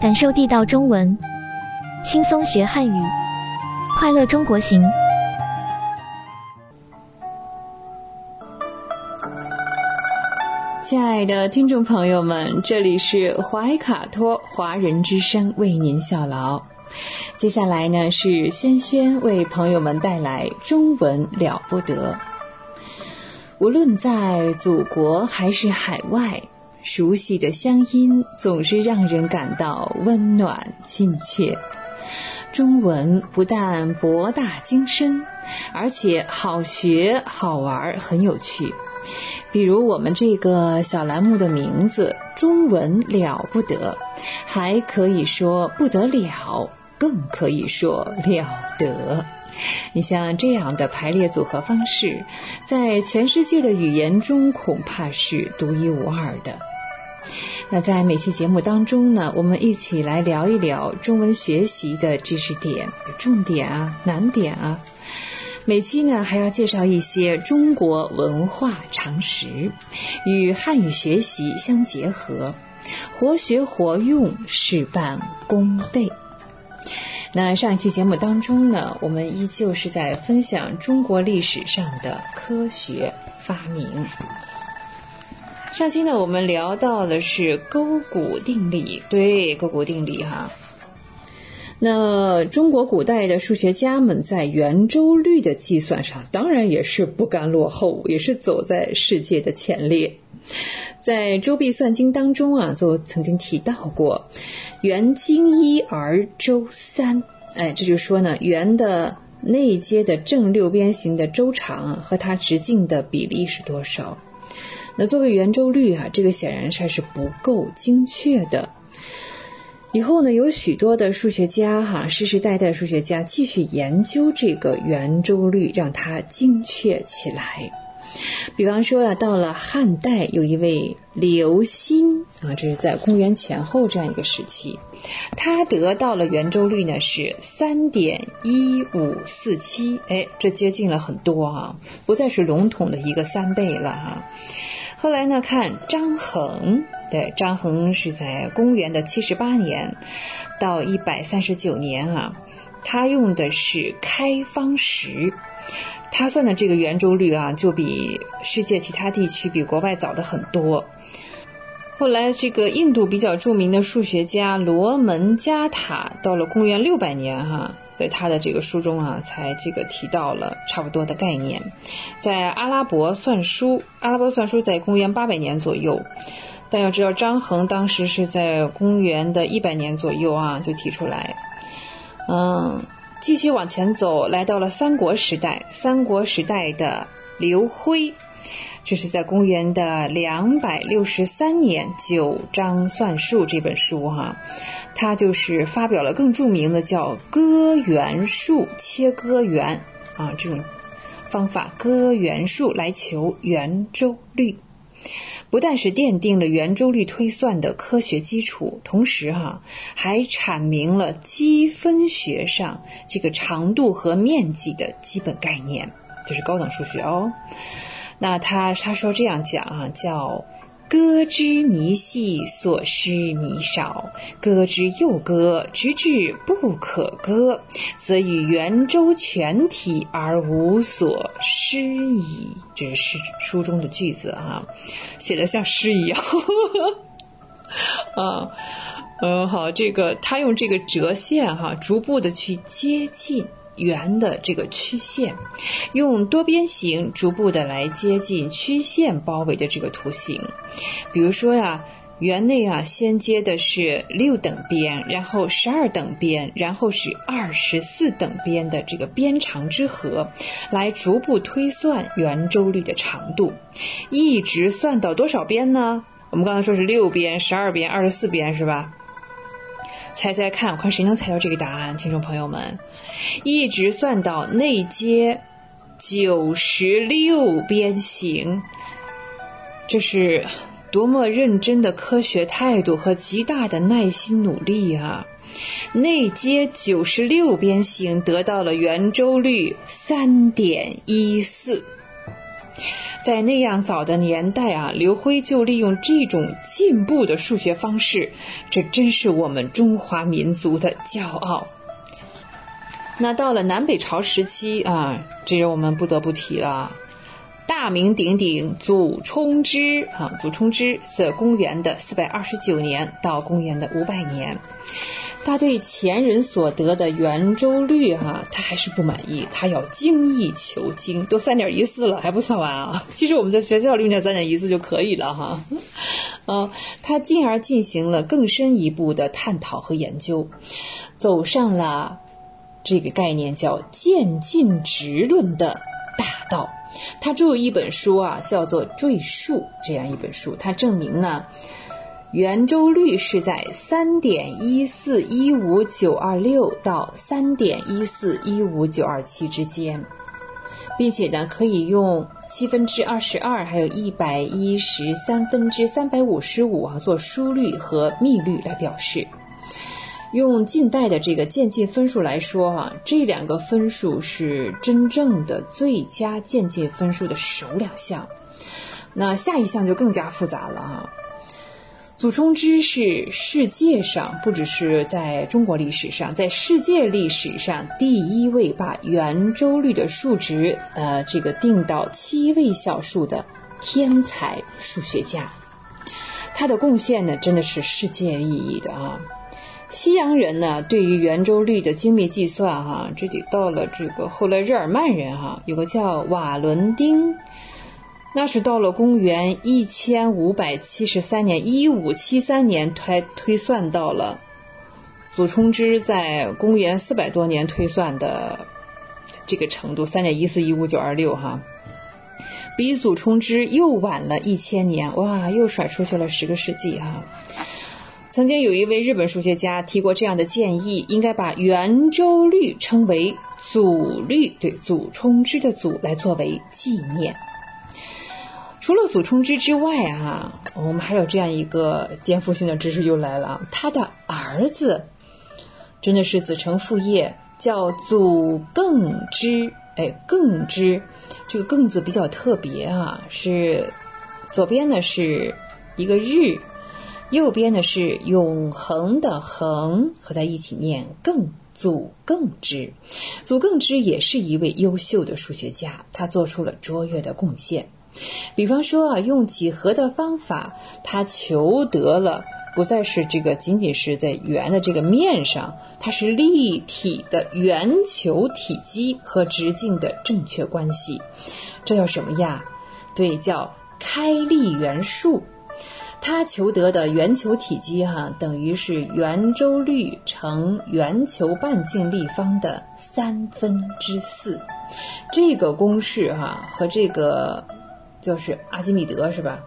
感受地道中文，轻松学汉语，快乐中国行。亲爱的听众朋友们，这里是怀卡托华人之声为您效劳。接下来呢，是轩轩为朋友们带来中文了不得。无论在祖国还是海外，熟悉的乡音总是让人感到温暖亲切。中文不但博大精深，而且好学好玩，很有趣。比如我们这个小栏目的名字“中文了不得”，还可以说不得了。更可以说了得，你像这样的排列组合方式，在全世界的语言中恐怕是独一无二的。那在每期节目当中呢，我们一起来聊一聊中文学习的知识点、重点啊、难点啊。每期呢还要介绍一些中国文化常识，与汉语学习相结合，活学活用，事半功倍。那上一期节目当中呢，我们依旧是在分享中国历史上的科学发明。上期呢，我们聊到的是勾股定理，对勾股定理哈。那中国古代的数学家们在圆周率的计算上，当然也是不甘落后，也是走在世界的前列。在《周必算经》当中啊，就曾经提到过“圆经一而周三”。哎，这就说呢，圆的内接的正六边形的周长和它直径的比例是多少？那作为圆周率啊，这个显然还是不够精确的。以后呢，有许多的数学家哈，世世代代数学家继续研究这个圆周率，让它精确起来。比方说啊，到了汉代，有一位刘歆啊，这是在公元前后这样一个时期，他得到了圆周率呢是三点一五四七，哎，这接近了很多啊，不再是笼统的一个三倍了哈。后来呢，看张衡，对，张衡是在公元的七十八年到一百三十九年啊，他用的是开方石。他算的这个圆周率啊，就比世界其他地区、比国外早的很多。后来，这个印度比较著名的数学家罗门加塔，到了公元六百年，哈，在他的这个书中啊，才这个提到了差不多的概念。在阿拉伯算书，阿拉伯算书在公元八百年左右，但要知道张衡当时是在公元的一百年左右啊，就提出来，嗯。继续往前走，来到了三国时代。三国时代的刘辉，这是在公元的两百六十三年，《九章算术》这本书哈，他就是发表了更著名的叫割圆术切割圆啊这种方法，割圆术来求圆周率。不但是奠定了圆周率推算的科学基础，同时哈还阐明了积分学上这个长度和面积的基本概念，这是高等数学哦。那他他说这样讲啊，叫。割之弥细，所失弥少；割之又割，直至不可割，则以圆周全体而无所失矣。这是诗书中的句子啊，写的像诗一样。啊，嗯，好，这个他用这个折线哈，逐步的去接近。圆的这个曲线，用多边形逐步的来接近曲线包围的这个图形。比如说呀，圆内啊先接的是六等边，然后十二等边，然后是二十四等边的这个边长之和，来逐步推算圆周率的长度，一直算到多少边呢？我们刚才说是六边、十二边、二十四边，是吧？猜猜看，我看谁能猜到这个答案，听众朋友们。一直算到内接九十六边形，这是多么认真的科学态度和极大的耐心努力啊！内接九十六边形得到了圆周率三点一四，在那样早的年代啊，刘辉就利用这种进步的数学方式，这真是我们中华民族的骄傲。那到了南北朝时期啊，这人我们不得不提了，大名鼎鼎祖冲之啊，祖冲之是公元的四百二十九年到公元的五百年，他对前人所得的圆周率哈，他还是不满意，他要精益求精，都三点一四了还不算完啊，其实我们在学校用点三点一四就可以了哈，嗯，他进而进行了更深一步的探讨和研究，走上了。这个概念叫渐进直论的大道，他著有一本书啊，叫做《赘述》这样一本书，它证明呢，圆周率是在三点一四一五九二六到三点一四一五九二七之间，并且呢，可以用七分之二十二，还有一百一十三分之三百五十五啊做疏率和幂率来表示。用近代的这个渐进分数来说，哈，这两个分数是真正的最佳渐进分数的首两项。那下一项就更加复杂了哈。祖冲之是世界上，不只是在中国历史上，在世界历史上第一位把圆周率的数值，呃，这个定到七位小数的天才数学家。他的贡献呢，真的是世界意义的啊。西洋人呢，对于圆周率的精密计算，哈，这得到了这个后来日耳曼人，哈，有个叫瓦伦丁，那是到了公元一千五百七十三年，一五七三年推推算到了祖冲之在公元四百多年推算的这个程度，三点一四一五九二六，哈，比祖冲之又晚了一千年，哇，又甩出去了十个世纪，哈。曾经有一位日本数学家提过这样的建议，应该把圆周率称为祖率，对祖冲之的祖来作为纪念。除了祖冲之之外啊，我们还有这样一个颠覆性的知识又来了，他的儿子真的是子承父业，叫祖更之。哎，更之这个更字比较特别啊，是左边呢是一个日。右边呢是永恒的恒合在一起念更祖更之，祖更之也是一位优秀的数学家，他做出了卓越的贡献。比方说啊，用几何的方法，他求得了不再是这个仅仅是在圆的这个面上，它是立体的圆球体积和直径的正确关系。这叫什么呀？对，叫开立圆数。他求得的圆球体积哈，等于是圆周率乘圆球半径立方的三分之四。这个公式哈和这个就是阿基米德是吧？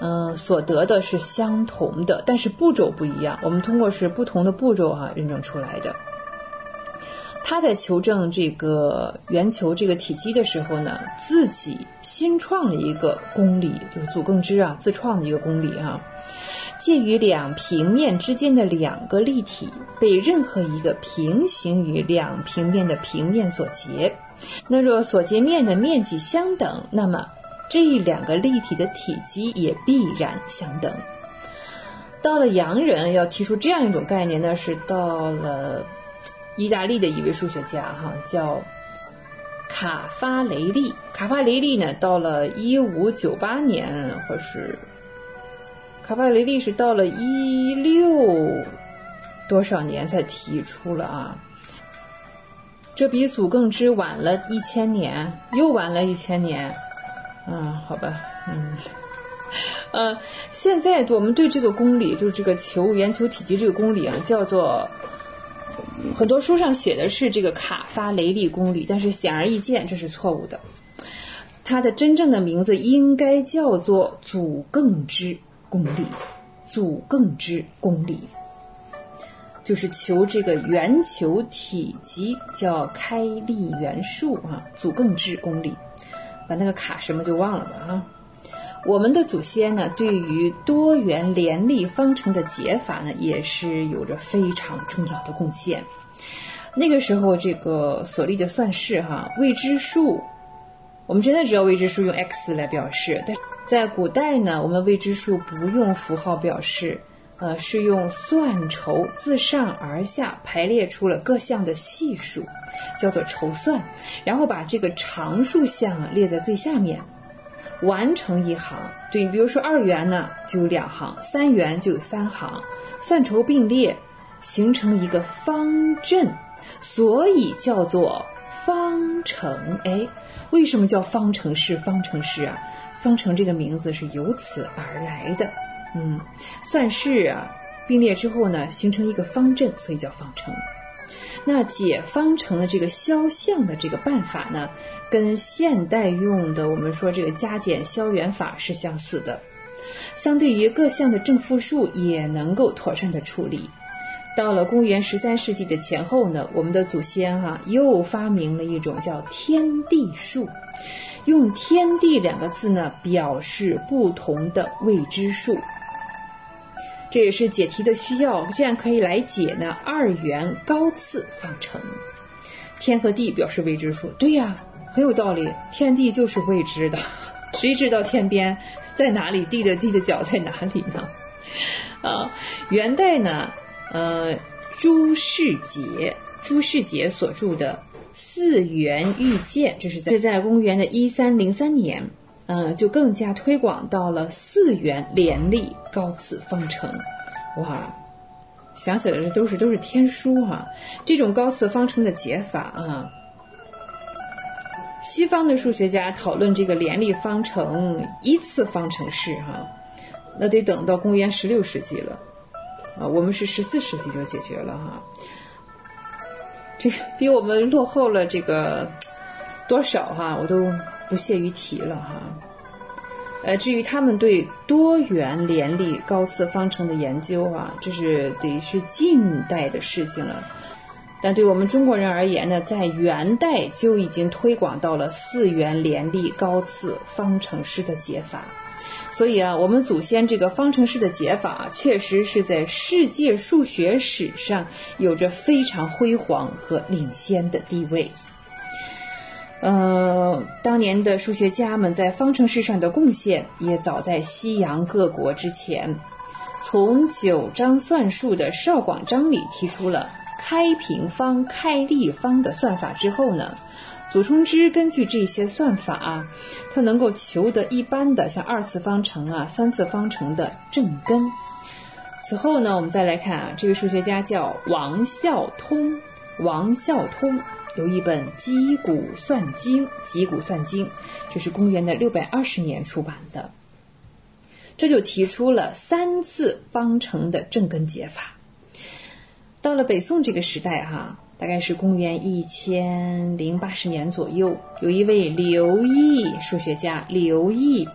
嗯，所得的是相同的，但是步骤不一样。我们通过是不同的步骤哈认证出来的。他在求证这个圆球这个体积的时候呢，自己新创了一个公理，就是祖更之啊自创的一个公理啊，介于两平面之间的两个立体被任何一个平行于两平面的平面所截，那若所截面的面积相等，那么这两个立体的体积也必然相等。到了洋人要提出这样一种概念呢，是到了。意大利的一位数学家，哈，叫卡法雷利。卡法雷利呢，到了一五九八年，或是卡法雷利是到了一六多少年才提出了啊？这比祖更之晚了一千年，又晚了一千年。嗯，好吧，嗯，呃，现在我们对这个公理，就是这个球圆球体积这个公理啊，叫做。很多书上写的是这个卡发雷利公理，但是显而易见这是错误的。它的真正的名字应该叫做祖更之公理，祖更之公理，就是求这个圆球体积叫开立元数啊，祖更之公理，把那个卡什么就忘了吧啊。我们的祖先呢，对于多元联立方程的解法呢，也是有着非常重要的贡献。那个时候，这个所立的算式哈，未知数，我们现在知道未知数用 x 来表示，但在古代呢，我们未知数不用符号表示，呃，是用算筹自上而下排列出了各项的系数，叫做筹算，然后把这个常数项啊列在最下面。完成一行，对，比如说二元呢就有两行，三元就有三行，算筹并列，形成一个方阵，所以叫做方程。哎，为什么叫方程式？方程式啊，方程这个名字是由此而来的。嗯，算式啊并列之后呢，形成一个方阵，所以叫方程。那解方程的这个消项的这个办法呢，跟现代用的我们说这个加减消元法是相似的。相对于各项的正负数，也能够妥善的处理。到了公元十三世纪的前后呢，我们的祖先哈又发明了一种叫天地数，用“天地”两个字呢表示不同的未知数。这也是解题的需要，这样可以来解呢二元高次方程。天和地表示未知数，对呀，很有道理。天地就是未知的，谁知道天边在哪里，地的地的角在哪里呢？啊，元代呢，呃，朱世杰，朱世杰所著的《四元遇见》，这是在是在公元的一三零三年。嗯，就更加推广到了四元联立高次方程，哇，想起来这都是都是天书哈。这种高次方程的解法啊，西方的数学家讨论这个联立方程一次方程式哈，那得等到公元十六世纪了。啊，我们是十四世纪就解决了哈，这比我们落后了这个多少哈，我都。不屑于提了哈，呃，至于他们对多元联立高次方程的研究啊，这是得是近代的事情了。但对我们中国人而言呢，在元代就已经推广到了四元联立高次方程式的解法。所以啊，我们祖先这个方程式的解法，确实是在世界数学史上有着非常辉煌和领先的地位。呃，当年的数学家们在方程式上的贡献也早在西洋各国之前。从九章算术的邵广章里提出了开平方、开立方的算法之后呢，祖冲之根据这些算法，他能够求得一般的像二次方程啊、三次方程的正根。此后呢，我们再来看啊，这位数学家叫王孝通，王孝通。有一本《击鼓算经》，《击鼓算经》，这是公元的六百二十年出版的。这就提出了三次方程的正根解法。到了北宋这个时代，哈，大概是公元一千零八十年左右，有一位刘毅数学家，刘毅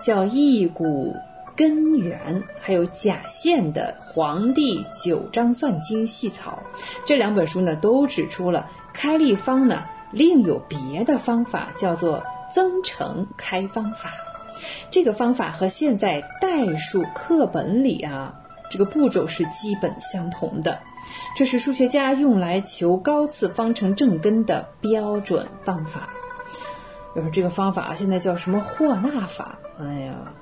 叫《易古根源》，还有贾宪的《黄帝九章算经细草》这两本书呢，都指出了开立方呢另有别的方法，叫做增乘开方法。这个方法和现在代数课本里啊这个步骤是基本相同的。这是数学家用来求高次方程正根的标准方法。要是这个方法现在叫什么霍纳法？哎呀，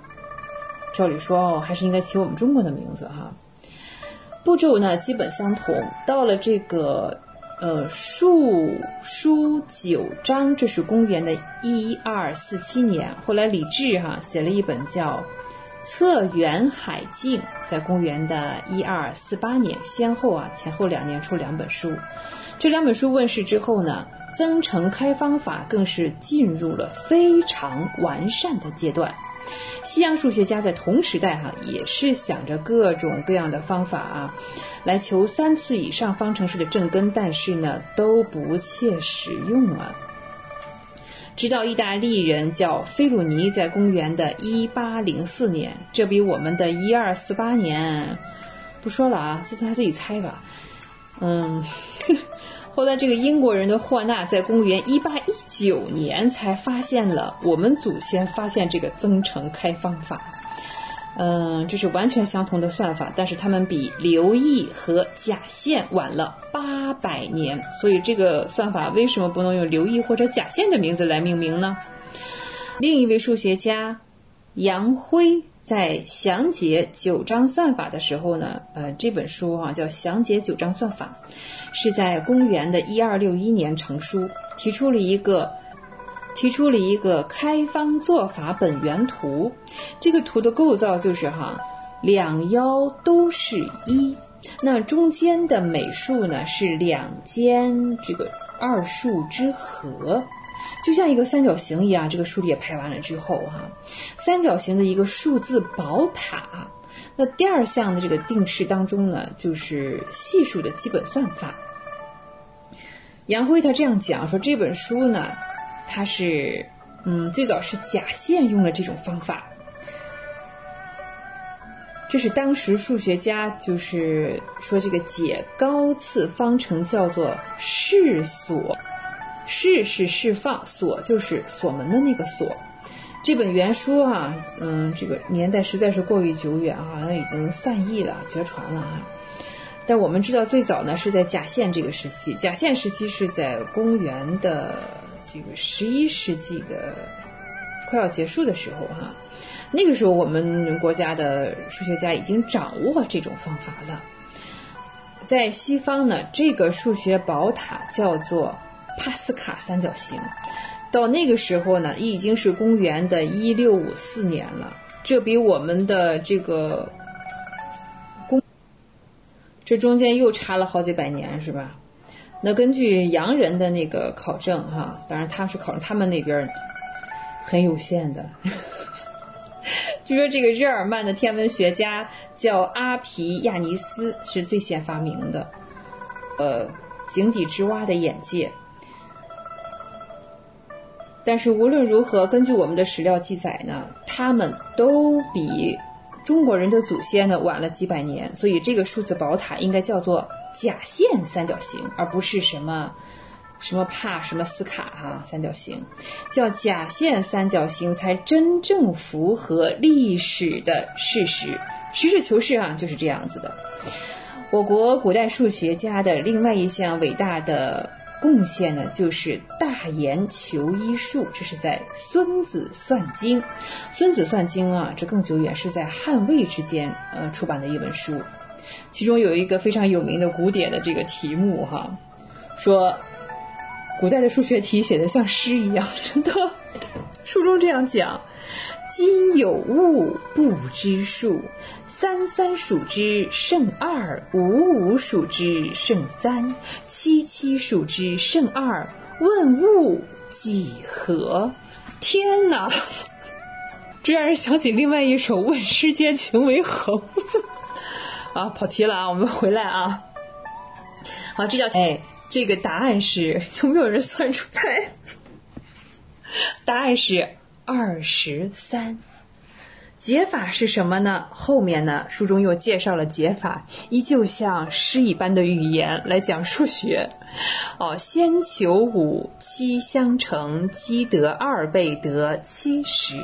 照理说哦，还是应该起我们中国的名字哈。步骤呢基本相同。到了这个呃数书九章，这是公元的一二四七年。后来李治哈写了一本叫。《测远海镜》在公元的一二四八年，先后啊前后两年出两本书。这两本书问世之后呢，增乘开方法更是进入了非常完善的阶段。西洋数学家在同时代哈也是想着各种各样的方法啊，来求三次以上方程式的正根，但是呢都不切实用啊。直到意大利人叫菲鲁尼在公元的一八零四年，这比我们的一二四八年不说了啊，自己他自己猜吧。嗯，后来这个英国人的霍纳在公元一八一九年才发现了我们祖先发现这个增乘开方法。嗯，这是完全相同的算法，但是他们比刘毅和贾宪晚了八百年，所以这个算法为什么不能用刘毅或者贾宪的名字来命名呢？另一位数学家杨辉在详解九章算法的时候呢，呃，这本书哈叫《详解九章算法》，是在公元的一二六一年成书，提出了一个。提出了一个开方做法本原图，这个图的构造就是哈，两腰都是一，那中间的每数呢是两间这个二数之和，就像一个三角形一样。这个数列排完了之后哈，三角形的一个数字宝塔。那第二项的这个定式当中呢，就是系数的基本算法。杨辉他这样讲说，这本书呢。他是，嗯，最早是贾宪用了这种方法，这是当时数学家就是说这个解高次方程叫做释锁，释是释放，锁就是锁门的那个锁。这本原书啊，嗯，这个年代实在是过于久远啊，好像已经散佚了，绝传了啊。但我们知道最早呢是在贾宪这个时期，贾宪时期是在公元的。这个十一世纪的快要结束的时候，哈，那个时候我们国家的数学家已经掌握这种方法了。在西方呢，这个数学宝塔叫做帕斯卡三角形。到那个时候呢，已经是公元的一六五四年了。这比我们的这个公，这中间又差了好几百年，是吧？那根据洋人的那个考证，哈，当然他是考证他们那边很有限的。据说这个日耳曼的天文学家叫阿皮亚尼斯，是最先发明的，呃，井底之蛙的眼界。但是无论如何，根据我们的史料记载呢，他们都比中国人的祖先呢晚了几百年，所以这个数字宝塔应该叫做。甲线三角形，而不是什么什么帕什么斯卡哈三角形，叫甲线三角形才真正符合历史的事实。实事求是啊，就是这样子的。我国古代数学家的另外一项伟大的贡献呢，就是大研求一术。这是在《孙子算经》，《孙子算经》啊，这更久远，是在汉魏之间呃出版的一本书。其中有一个非常有名的古典的这个题目哈，说古代的数学题写的像诗一样，真的。书中这样讲：今有物不知数，三三数之胜二，五五数之胜三，七七数之胜二。问物几何？天哪！这让人想起另外一首《问世间情为何物》。啊，跑题了啊！我们回来啊。好，这叫哎，这个答案是有没有人算出来？答案是二十三。解法是什么呢？后面呢，书中又介绍了解法，依旧像诗一般的语言来讲数学。哦，先求五，七相乘，积得二倍得七十，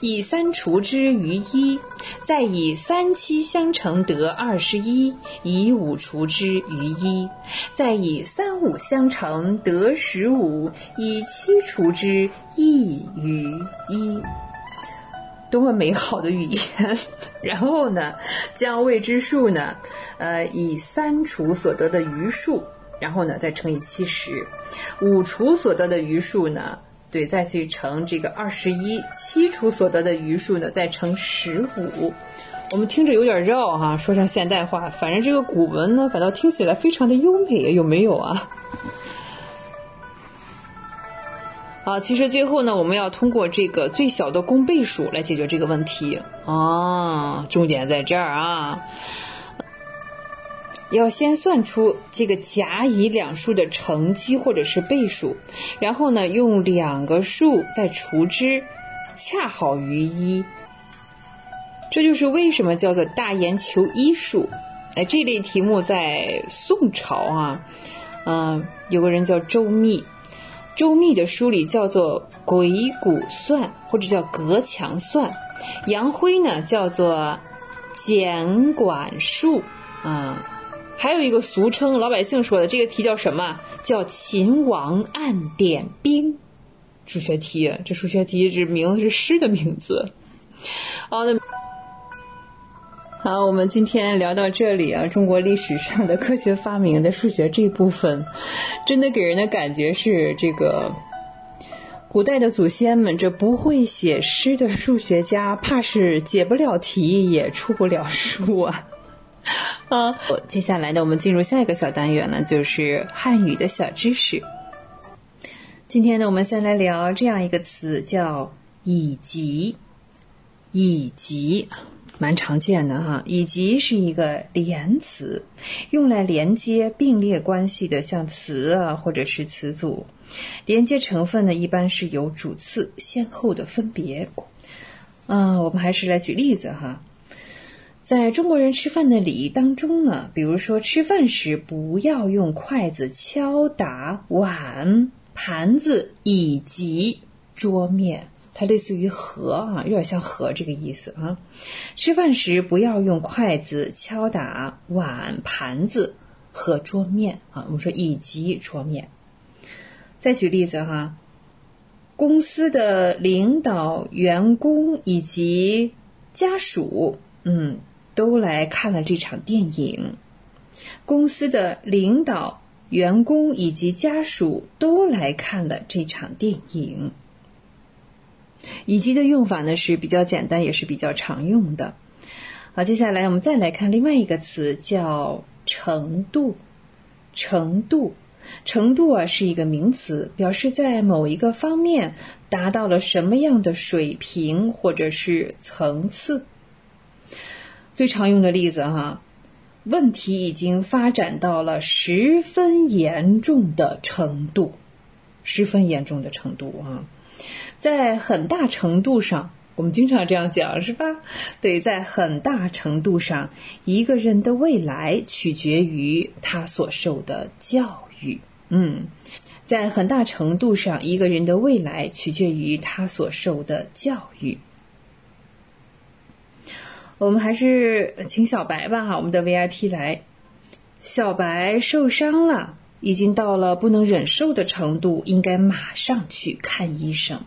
以三除之于一，再以三七相乘得二十一，以五除之于一，再以三五相乘得十五，以七除之一于一。多么美好的语言！然后呢，将未知数呢，呃，以三除所得的余数，然后呢再乘以七十，五除所得的余数呢，对，再去乘这个二十一，七除所得的余数呢，再乘十五。我们听着有点绕哈，说上现代化，反正这个古文呢，反倒听起来非常的优美，有没有啊？啊，其实最后呢，我们要通过这个最小的公倍数来解决这个问题啊，重点在这儿啊，要先算出这个甲乙两数的乘积或者是倍数，然后呢，用两个数再除之，恰好于一。这就是为什么叫做大言求一数。哎，这类题目在宋朝啊，嗯，有个人叫周密。周密的书里叫做鬼谷算，或者叫隔墙算。杨辉呢叫做简管术，啊，还有一个俗称，老百姓说的这个题叫什么？叫秦王暗点兵。数学题，这数学题这名字是诗的名字。好，那。好，我们今天聊到这里啊，中国历史上的科学发明的数学这部分，真的给人的感觉是这个古代的祖先们，这不会写诗的数学家，怕是解不了题，也出不了书啊。啊，接下来呢，我们进入下一个小单元了，就是汉语的小知识。今天呢，我们先来聊这样一个词，叫以及，以及。蛮常见的哈，以及是一个连词，用来连接并列关系的，像词啊或者是词组。连接成分呢，一般是有主次先后的分别。嗯，我们还是来举例子哈，在中国人吃饭的礼仪当中呢，比如说吃饭时不要用筷子敲打碗、盘子以及桌面。它类似于和啊，有点像和这个意思啊。吃饭时不要用筷子敲打碗、盘子和桌面啊。我们说以及桌面。再举例子哈，公司的领导、员工以及家属，嗯，都来看了这场电影。公司的领导、员工以及家属都来看了这场电影。以及的用法呢是比较简单，也是比较常用的。好，接下来我们再来看另外一个词，叫程度。程度，程度啊是一个名词，表示在某一个方面达到了什么样的水平或者是层次。最常用的例子哈，问题已经发展到了十分严重的程度，十分严重的程度啊。在很大程度上，我们经常这样讲，是吧？对，在很大程度上，一个人的未来取决于他所受的教育。嗯，在很大程度上，一个人的未来取决于他所受的教育。我们还是请小白吧，哈，我们的 VIP 来。小白受伤了，已经到了不能忍受的程度，应该马上去看医生。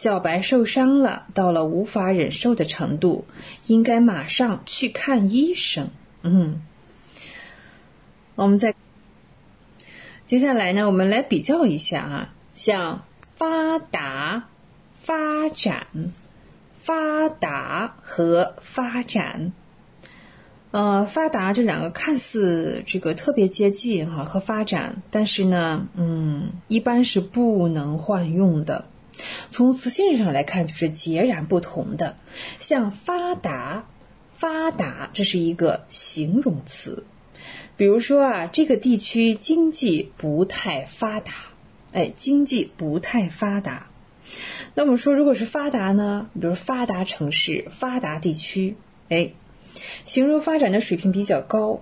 小白受伤了，到了无法忍受的程度，应该马上去看医生。嗯，我们再接下来呢，我们来比较一下啊，像发达、发展、发达和发展，呃，发达这两个看似这个特别接近哈，和发展，但是呢，嗯，一般是不能换用的。从词性上来看，就是截然不同的。像发达，发达，这是一个形容词。比如说啊，这个地区经济不太发达，哎，经济不太发达。那我们说，如果是发达呢？比如发达城市、发达地区，哎，形容发展的水平比较高。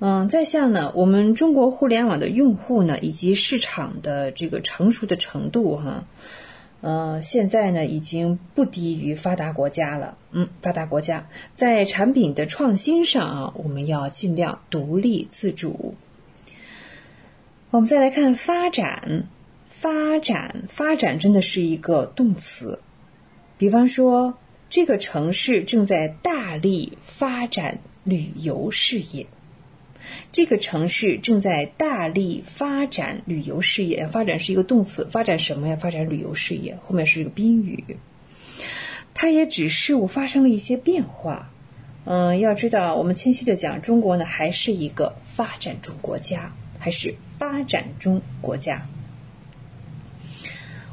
嗯，再像呢，我们中国互联网的用户呢，以及市场的这个成熟的程度，哈，呃，现在呢已经不低于发达国家了。嗯，发达国家在产品的创新上啊，我们要尽量独立自主。我们再来看发展，发展，发展真的是一个动词。比方说，这个城市正在大力发展旅游事业。这个城市正在大力发展旅游事业，发展是一个动词，发展什么呀？发展旅游事业，后面是一个宾语。它也指事物发生了一些变化。嗯，要知道，我们谦虚的讲，中国呢还是一个发展中国家，还是发展中国家。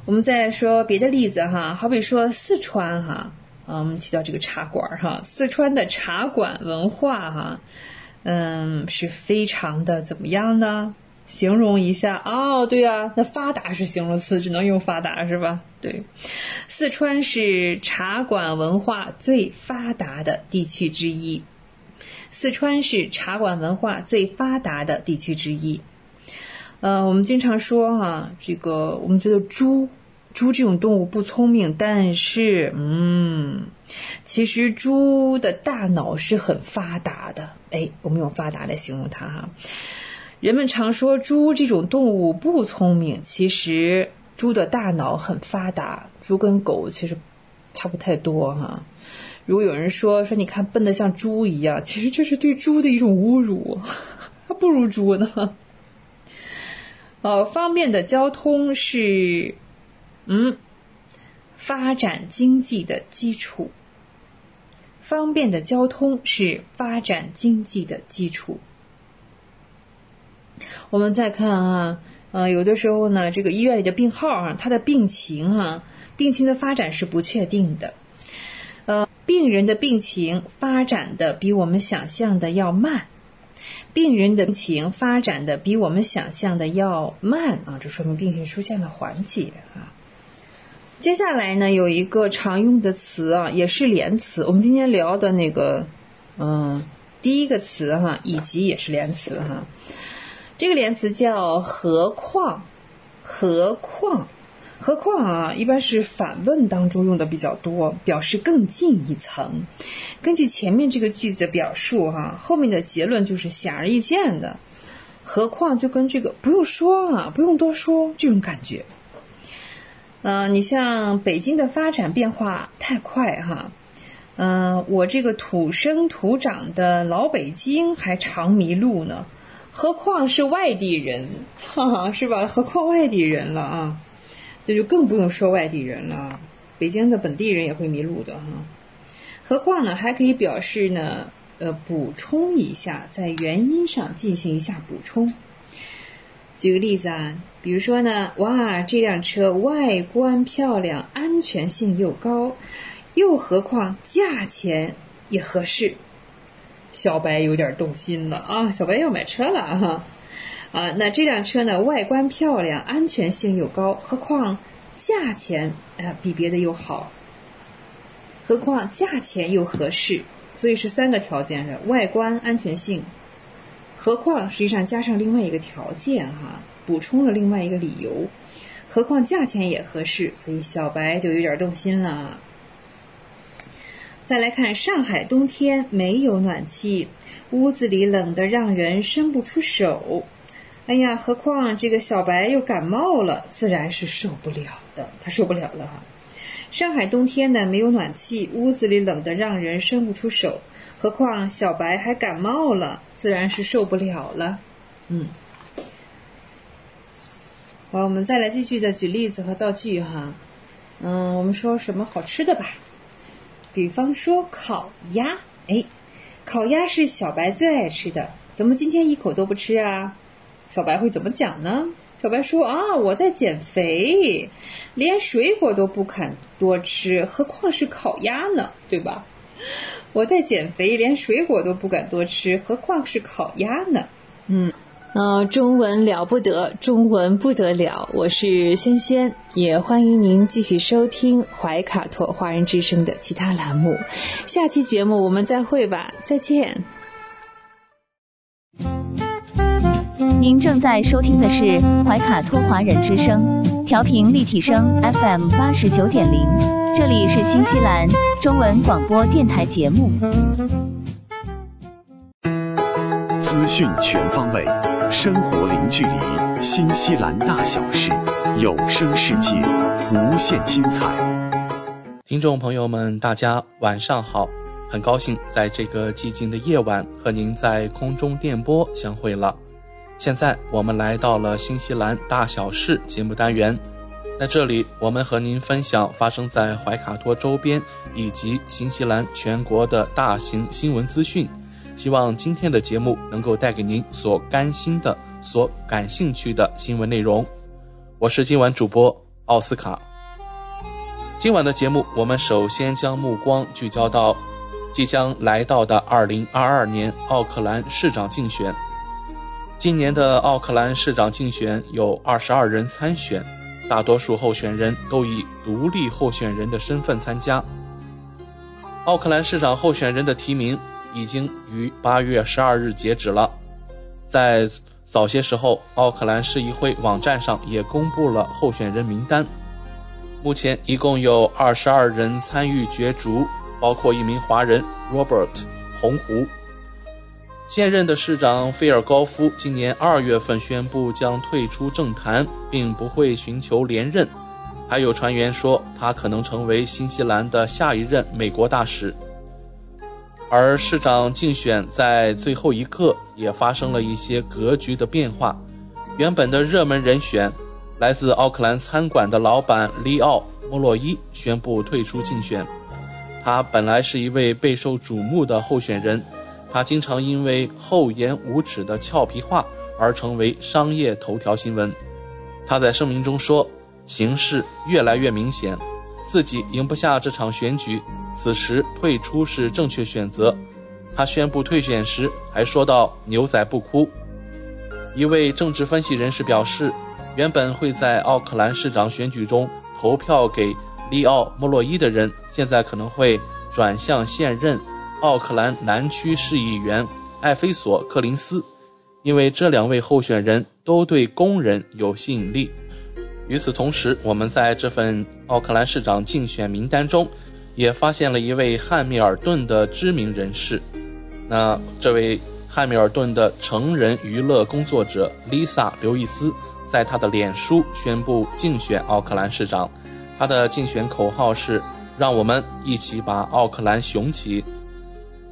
我们再说别的例子哈，好比说四川哈，嗯，提到这个茶馆哈，四川的茶馆文化哈。嗯，是非常的怎么样呢？形容一下哦，对啊，那发达是形容词，只能用发达是吧？对，四川是茶馆文化最发达的地区之一。四川是茶馆文化最发达的地区之一。呃，我们经常说哈，这个我们觉得猪。猪这种动物不聪明，但是，嗯，其实猪的大脑是很发达的。哎，我们用发达来形容它哈。人们常说猪这种动物不聪明，其实猪的大脑很发达。猪跟狗其实差不太多哈。如果有人说说你看笨的像猪一样，其实这是对猪的一种侮辱，还 不如猪呢。呃，方便的交通是。嗯，发展经济的基础，方便的交通是发展经济的基础。我们再看啊，呃，有的时候呢，这个医院里的病号啊，他的病情啊，病情的发展是不确定的。呃，病人的病情发展的比我们想象的要慢，病人的病情发展的比我们想象的要慢啊，这说明病情出现了缓解啊。接下来呢，有一个常用的词啊，也是连词。我们今天聊的那个，嗯，第一个词哈，以及也是连词哈。这个连词叫“何况”，何况，何况啊，一般是反问当中用的比较多，表示更进一层。根据前面这个句子的表述哈，后面的结论就是显而易见的。何况就跟这个不用说啊，不用多说这种感觉。嗯，你像北京的发展变化太快哈，嗯，我这个土生土长的老北京还常迷路呢，何况是外地人，哈哈，是吧？何况外地人了啊，那就更不用说外地人了，北京的本地人也会迷路的哈。何况呢，还可以表示呢，呃，补充一下，在原因上进行一下补充。举个例子啊。比如说呢，哇，这辆车外观漂亮，安全性又高，又何况价钱也合适，小白有点动心了啊！小白要买车了哈，啊，那这辆车呢，外观漂亮，安全性又高，何况价钱啊比别的又好，何况价钱又合适，所以是三个条件是外观、安全性，何况实际上加上另外一个条件哈。补充了另外一个理由，何况价钱也合适，所以小白就有点动心了。再来看上海冬天没有暖气，屋子里冷得让人伸不出手。哎呀，何况这个小白又感冒了，自然是受不了的，他受不了了哈。上海冬天呢没有暖气，屋子里冷得让人伸不出手，何况小白还感冒了，自然是受不了了。嗯。好，我们再来继续的举例子和造句哈。嗯，我们说什么好吃的吧？比方说烤鸭，哎，烤鸭是小白最爱吃的，怎么今天一口都不吃啊？小白会怎么讲呢？小白说啊，我在减肥，连水果都不肯多吃，何况是烤鸭呢？对吧？我在减肥，连水果都不敢多吃，何况是烤鸭呢？嗯。呃，中文了不得，中文不得了。我是轩轩，也欢迎您继续收听怀卡托华人之声的其他栏目。下期节目我们再会吧，再见。您正在收听的是怀卡托华人之声，调频立体声 FM 八十九点零，这里是新西兰中文广播电台节目。讯全方位。生活零距离，新西兰大小事，有声世界，无限精彩。听众朋友们，大家晚上好，很高兴在这个寂静的夜晚和您在空中电波相会了。现在我们来到了新西兰大小事节目单元，在这里我们和您分享发生在怀卡托周边以及新西兰全国的大型新闻资讯。希望今天的节目能够带给您所甘心的、所感兴趣的新闻内容。我是今晚主播奥斯卡。今晚的节目，我们首先将目光聚焦到即将来到的2022年奥克兰市长竞选。今年的奥克兰市长竞选有22人参选，大多数候选人都以独立候选人的身份参加。奥克兰市长候选人的提名。已经于八月十二日截止了。在早些时候，奥克兰市议会网站上也公布了候选人名单。目前一共有二十二人参与角逐，包括一名华人 Robert 洪湖。现任的市长菲尔高夫今年二月份宣布将退出政坛，并不会寻求连任。还有传言说他可能成为新西兰的下一任美国大使。而市长竞选在最后一刻也发生了一些格局的变化。原本的热门人选，来自奥克兰餐馆的老板利奥·莫洛伊宣布退出竞选。他本来是一位备受瞩目的候选人，他经常因为厚颜无耻的俏皮话而成为商业头条新闻。他在声明中说：“形势越来越明显，自己赢不下这场选举。”此时退出是正确选择。他宣布退选时还说到：“牛仔不哭。”一位政治分析人士表示，原本会在奥克兰市长选举中投票给利奥·莫洛伊的人，现在可能会转向现任奥克兰南区市议员艾菲索·克林斯，因为这两位候选人都对工人有吸引力。与此同时，我们在这份奥克兰市长竞选名单中。也发现了一位汉密尔顿的知名人士，那这位汉密尔顿的成人娱乐工作者 Lisa 刘易斯，在她的脸书宣布竞选奥克兰市长，他的竞选口号是“让我们一起把奥克兰雄起”。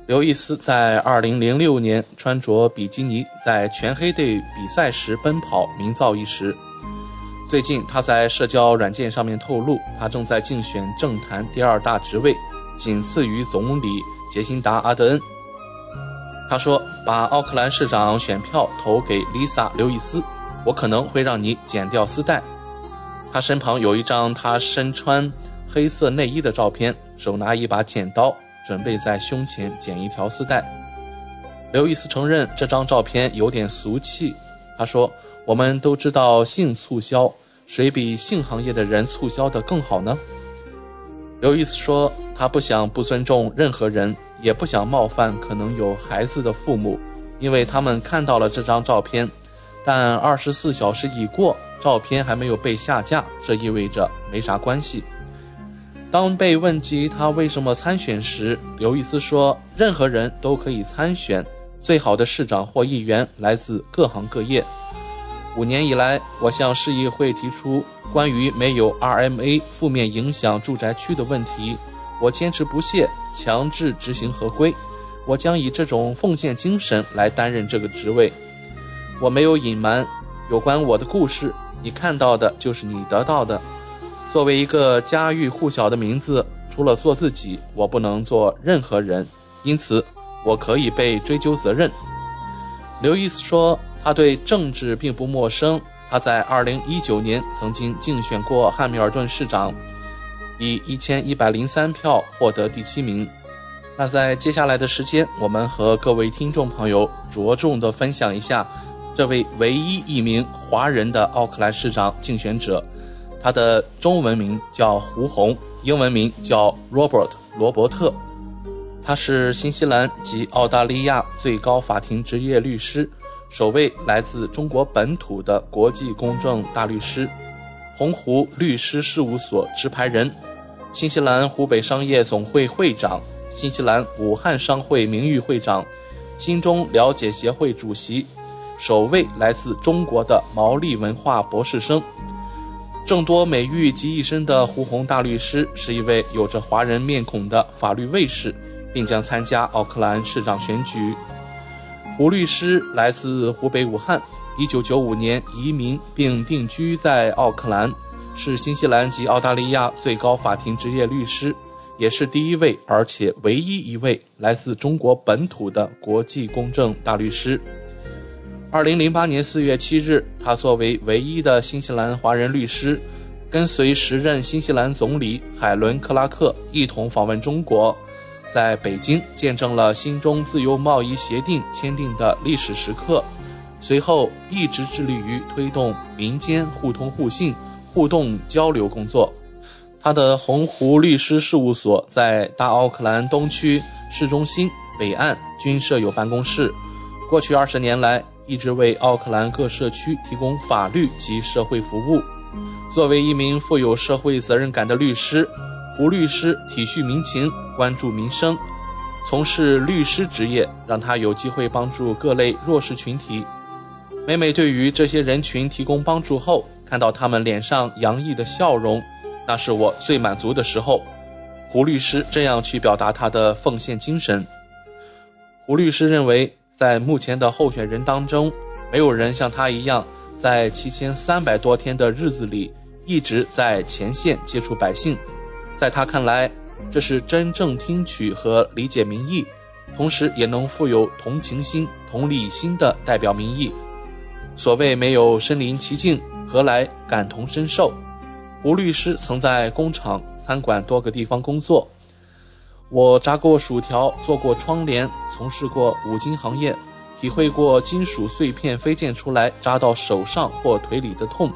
刘易斯在2006年穿着比基尼在全黑队比赛时奔跑，名噪一时。最近，他在社交软件上面透露，他正在竞选政坛第二大职位，仅次于总理杰辛达·阿德恩。他说：“把奥克兰市长选票投给丽萨·刘易斯，我可能会让你剪掉丝带。”他身旁有一张他身穿黑色内衣的照片，手拿一把剪刀，准备在胸前剪一条丝带。刘易斯承认这张照片有点俗气。他说。我们都知道性促销，谁比性行业的人促销的更好呢？刘易斯说，他不想不尊重任何人，也不想冒犯可能有孩子的父母，因为他们看到了这张照片。但二十四小时已过，照片还没有被下架，这意味着没啥关系。当被问及他为什么参选时，刘易斯说，任何人都可以参选，最好的市长或议员来自各行各业。五年以来，我向市议会提出关于没有 RMA 负面影响住宅区的问题。我坚持不懈，强制执行合规。我将以这种奉献精神来担任这个职位。我没有隐瞒有关我的故事，你看到的就是你得到的。作为一个家喻户晓的名字，除了做自己，我不能做任何人，因此我可以被追究责任。刘易斯说。他对政治并不陌生。他在2019年曾经竞选过汉密尔顿市长，以1103票获得第七名。那在接下来的时间，我们和各位听众朋友着重的分享一下这位唯一一名华人的奥克兰市长竞选者，他的中文名叫胡红，英文名叫 Robert 罗伯特，他是新西兰及澳大利亚最高法庭职业律师，首位来自中国本土的国际公正大律师，洪湖律师事务所持牌人，新西兰湖北商业总会会长。新西兰武汉商会名誉会长，新中了解协会主席，首位来自中国的毛利文化博士生，众多美誉集一身的胡红大律师是一位有着华人面孔的法律卫士，并将参加奥克兰市长选举。胡律师来自湖北武汉，一九九五年移民并定居在奥克兰，是新西兰及澳大利亚最高法庭执业律师。也是第一位，而且唯一一位来自中国本土的国际公正大律师。二零零八年四月七日，他作为唯一的新西兰华人律师，跟随时任新西兰总理海伦·克拉克一同访问中国，在北京见证了新中自由贸易协定签订的历史时刻。随后，一直致力于推动民间互通互信、互动交流工作。他的洪湖律师事务所在大奥克兰东区市中心北岸均设有办公室。过去二十年来，一直为奥克兰各社区提供法律及社会服务。作为一名富有社会责任感的律师，胡律师体恤民情，关注民生，从事律师职业让他有机会帮助各类弱势群体。每每对于这些人群提供帮助后，看到他们脸上洋溢的笑容。那是我最满足的时候，胡律师这样去表达他的奉献精神。胡律师认为，在目前的候选人当中，没有人像他一样，在七千三百多天的日子里一直在前线接触百姓。在他看来，这是真正听取和理解民意，同时也能富有同情心、同理心的代表民意。所谓没有身临其境，何来感同身受？胡律师曾在工厂、餐馆多个地方工作。我炸过薯条，做过窗帘，从事过五金行业，体会过金属碎片飞溅出来扎到手上或腿里的痛。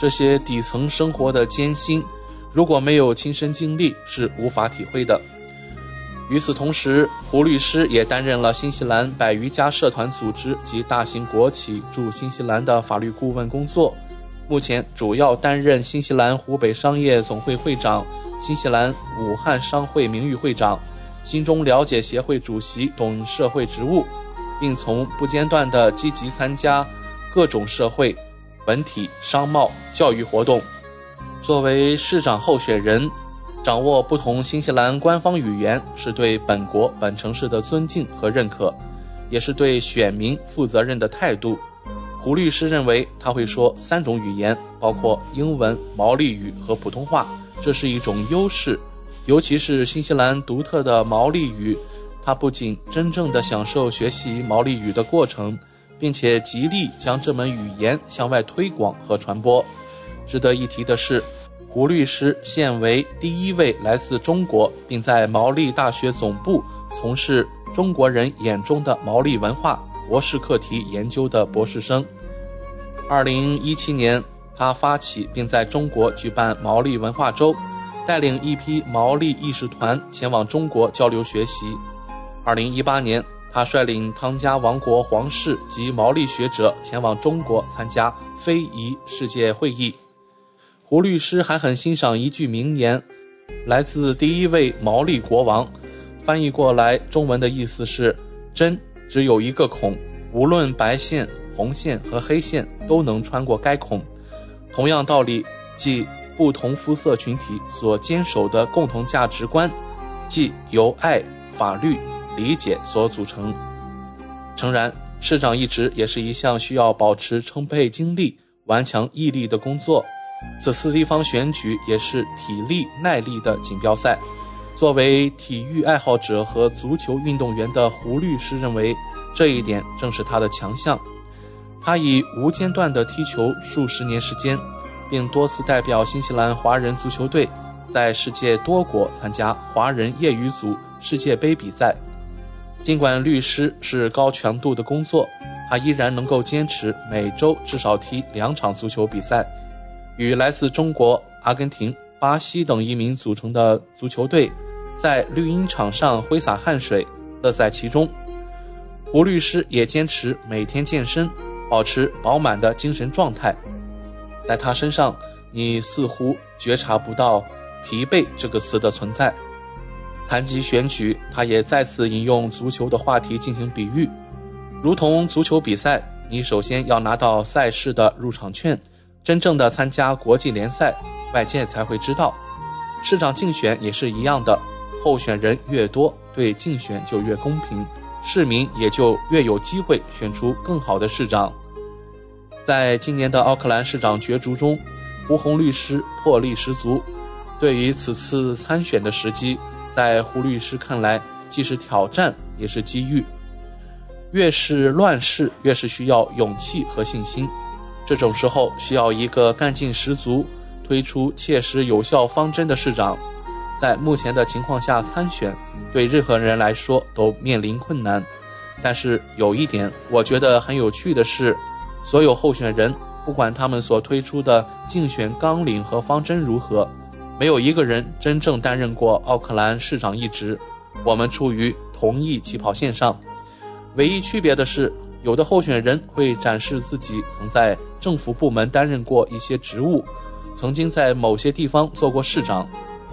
这些底层生活的艰辛，如果没有亲身经历，是无法体会的。与此同时，胡律师也担任了新西兰百余家社团组织及大型国企驻新西兰的法律顾问工作。目前主要担任新西兰湖北商业总会会长、新西兰武汉商会名誉会长、新中了解协会主席等社会职务，并从不间断地积极参加各种社会、文体、商贸、教育活动。作为市长候选人，掌握不同新西兰官方语言是对本国本城市的尊敬和认可，也是对选民负责任的态度。胡律师认为，他会说三种语言，包括英文、毛利语和普通话，这是一种优势，尤其是新西兰独特的毛利语。他不仅真正的享受学习毛利语的过程，并且极力将这门语言向外推广和传播。值得一提的是，胡律师现为第一位来自中国，并在毛利大学总部从事中国人眼中的毛利文化。博士课题研究的博士生。二零一七年，他发起并在中国举办毛利文化周，带领一批毛利艺术团前往中国交流学习。二零一八年，他率领汤加王国皇室及毛利学者前往中国参加非遗世界会议。胡律师还很欣赏一句名言，来自第一位毛利国王，翻译过来中文的意思是“针”。只有一个孔，无论白线、红线和黑线都能穿过该孔。同样道理，即不同肤色群体所坚守的共同价值观，即由爱、法律、理解所组成。诚然，市长一职也是一项需要保持充沛精力、顽强毅力的工作。此次地方选举也是体力耐力的锦标赛。作为体育爱好者和足球运动员的胡律师认为，这一点正是他的强项。他以无间断的踢球数十年时间，并多次代表新西兰华人足球队在世界多国参加华人业余组世界杯比赛。尽管律师是高强度的工作，他依然能够坚持每周至少踢两场足球比赛，与来自中国、阿根廷、巴西等移民组成的足球队，在绿茵场上挥洒汗水，乐在其中。胡律师也坚持每天健身，保持饱满的精神状态。在他身上，你似乎觉察不到“疲惫”这个词的存在。谈及选举，他也再次引用足球的话题进行比喻，如同足球比赛，你首先要拿到赛事的入场券，真正的参加国际联赛，外界才会知道。市长竞选也是一样的，候选人越多，对竞选就越公平，市民也就越有机会选出更好的市长。在今年的奥克兰市长角逐中，胡红律师魄力十足，对于此次参选的时机。在胡律师看来，既是挑战，也是机遇。越是乱世，越是需要勇气和信心。这种时候，需要一个干劲十足、推出切实有效方针的市长。在目前的情况下参选，对任何人来说都面临困难。但是有一点，我觉得很有趣的是，所有候选人，不管他们所推出的竞选纲领和方针如何。没有一个人真正担任过奥克兰市长一职，我们处于同一起跑线上，唯一区别的是，有的候选人会展示自己曾在政府部门担任过一些职务，曾经在某些地方做过市长，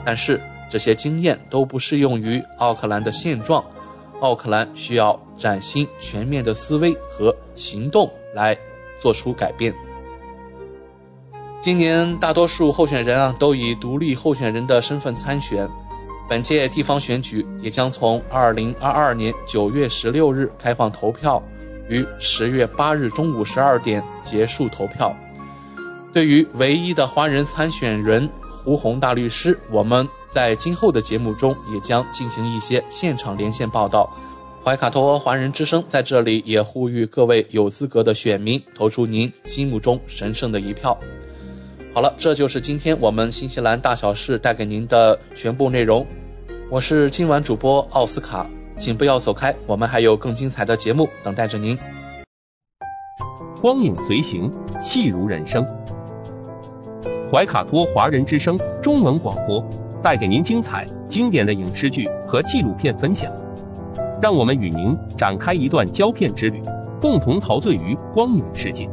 但是这些经验都不适用于奥克兰的现状。奥克兰需要崭新全面的思维和行动来做出改变。今年大多数候选人啊都以独立候选人的身份参选，本届地方选举也将从二零二二年九月十六日开放投票，于十月八日中午十二点结束投票。对于唯一的华人参选人胡红大律师，我们在今后的节目中也将进行一些现场连线报道。怀卡托华人之声在这里也呼吁各位有资格的选民投出您心目中神圣的一票。好了，这就是今天我们新西兰大小事带给您的全部内容。我是今晚主播奥斯卡，请不要走开，我们还有更精彩的节目等待着您。光影随行，戏如人生。怀卡托华人之声中文广播带给您精彩经典的影视剧和纪录片分享，让我们与您展开一段胶片之旅，共同陶醉于光影世界。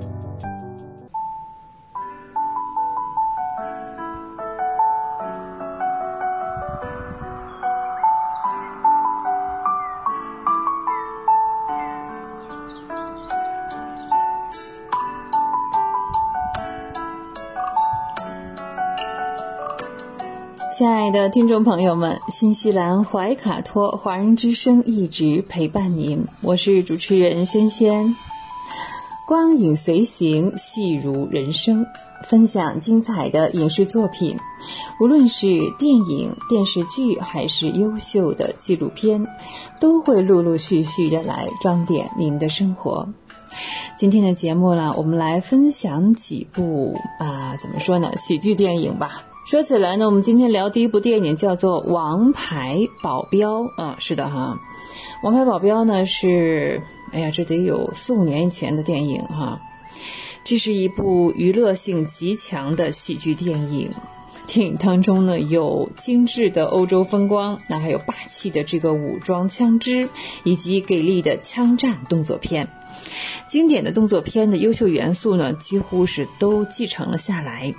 亲爱的听众朋友们，新西兰怀卡托华人之声一直陪伴您，我是主持人轩轩。光影随行，戏如人生，分享精彩的影视作品，无论是电影、电视剧还是优秀的纪录片，都会陆陆续续的来装点您的生活。今天的节目呢，我们来分享几部啊，怎么说呢，喜剧电影吧。说起来呢，我们今天聊第一部电影叫做《王牌保镖》啊，是的哈，《王牌保镖》呢是，哎呀，这得有四五年前的电影哈。这是一部娱乐性极强的喜剧电影，电影当中呢有精致的欧洲风光，那还有霸气的这个武装枪支，以及给力的枪战动作片。经典的动作片的优秀元素呢，几乎是都继承了下来。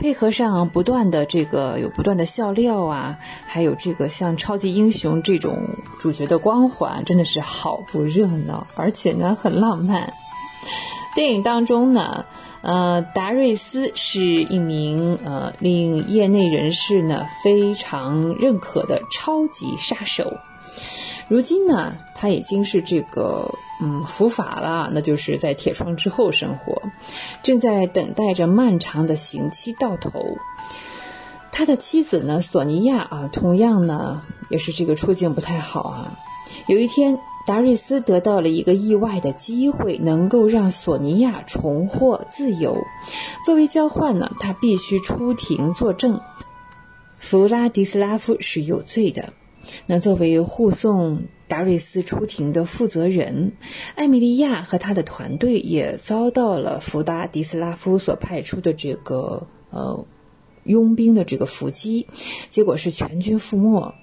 配合上不断的这个有不断的笑料啊，还有这个像超级英雄这种主角的光环，真的是好不热闹，而且呢很浪漫。电影当中呢，呃，达瑞斯是一名呃令业内人士呢非常认可的超级杀手。如今呢，他已经是这个嗯伏法了，那就是在铁窗之后生活，正在等待着漫长的刑期到头。他的妻子呢，索尼娅啊，同样呢也是这个处境不太好啊。有一天，达瑞斯得到了一个意外的机会，能够让索尼娅重获自由。作为交换呢，他必须出庭作证，弗拉迪斯拉夫是有罪的。那作为护送达瑞斯出庭的负责人，艾米莉亚和他的团队也遭到了福达迪斯拉夫所派出的这个呃。佣兵的这个伏击，结果是全军覆没。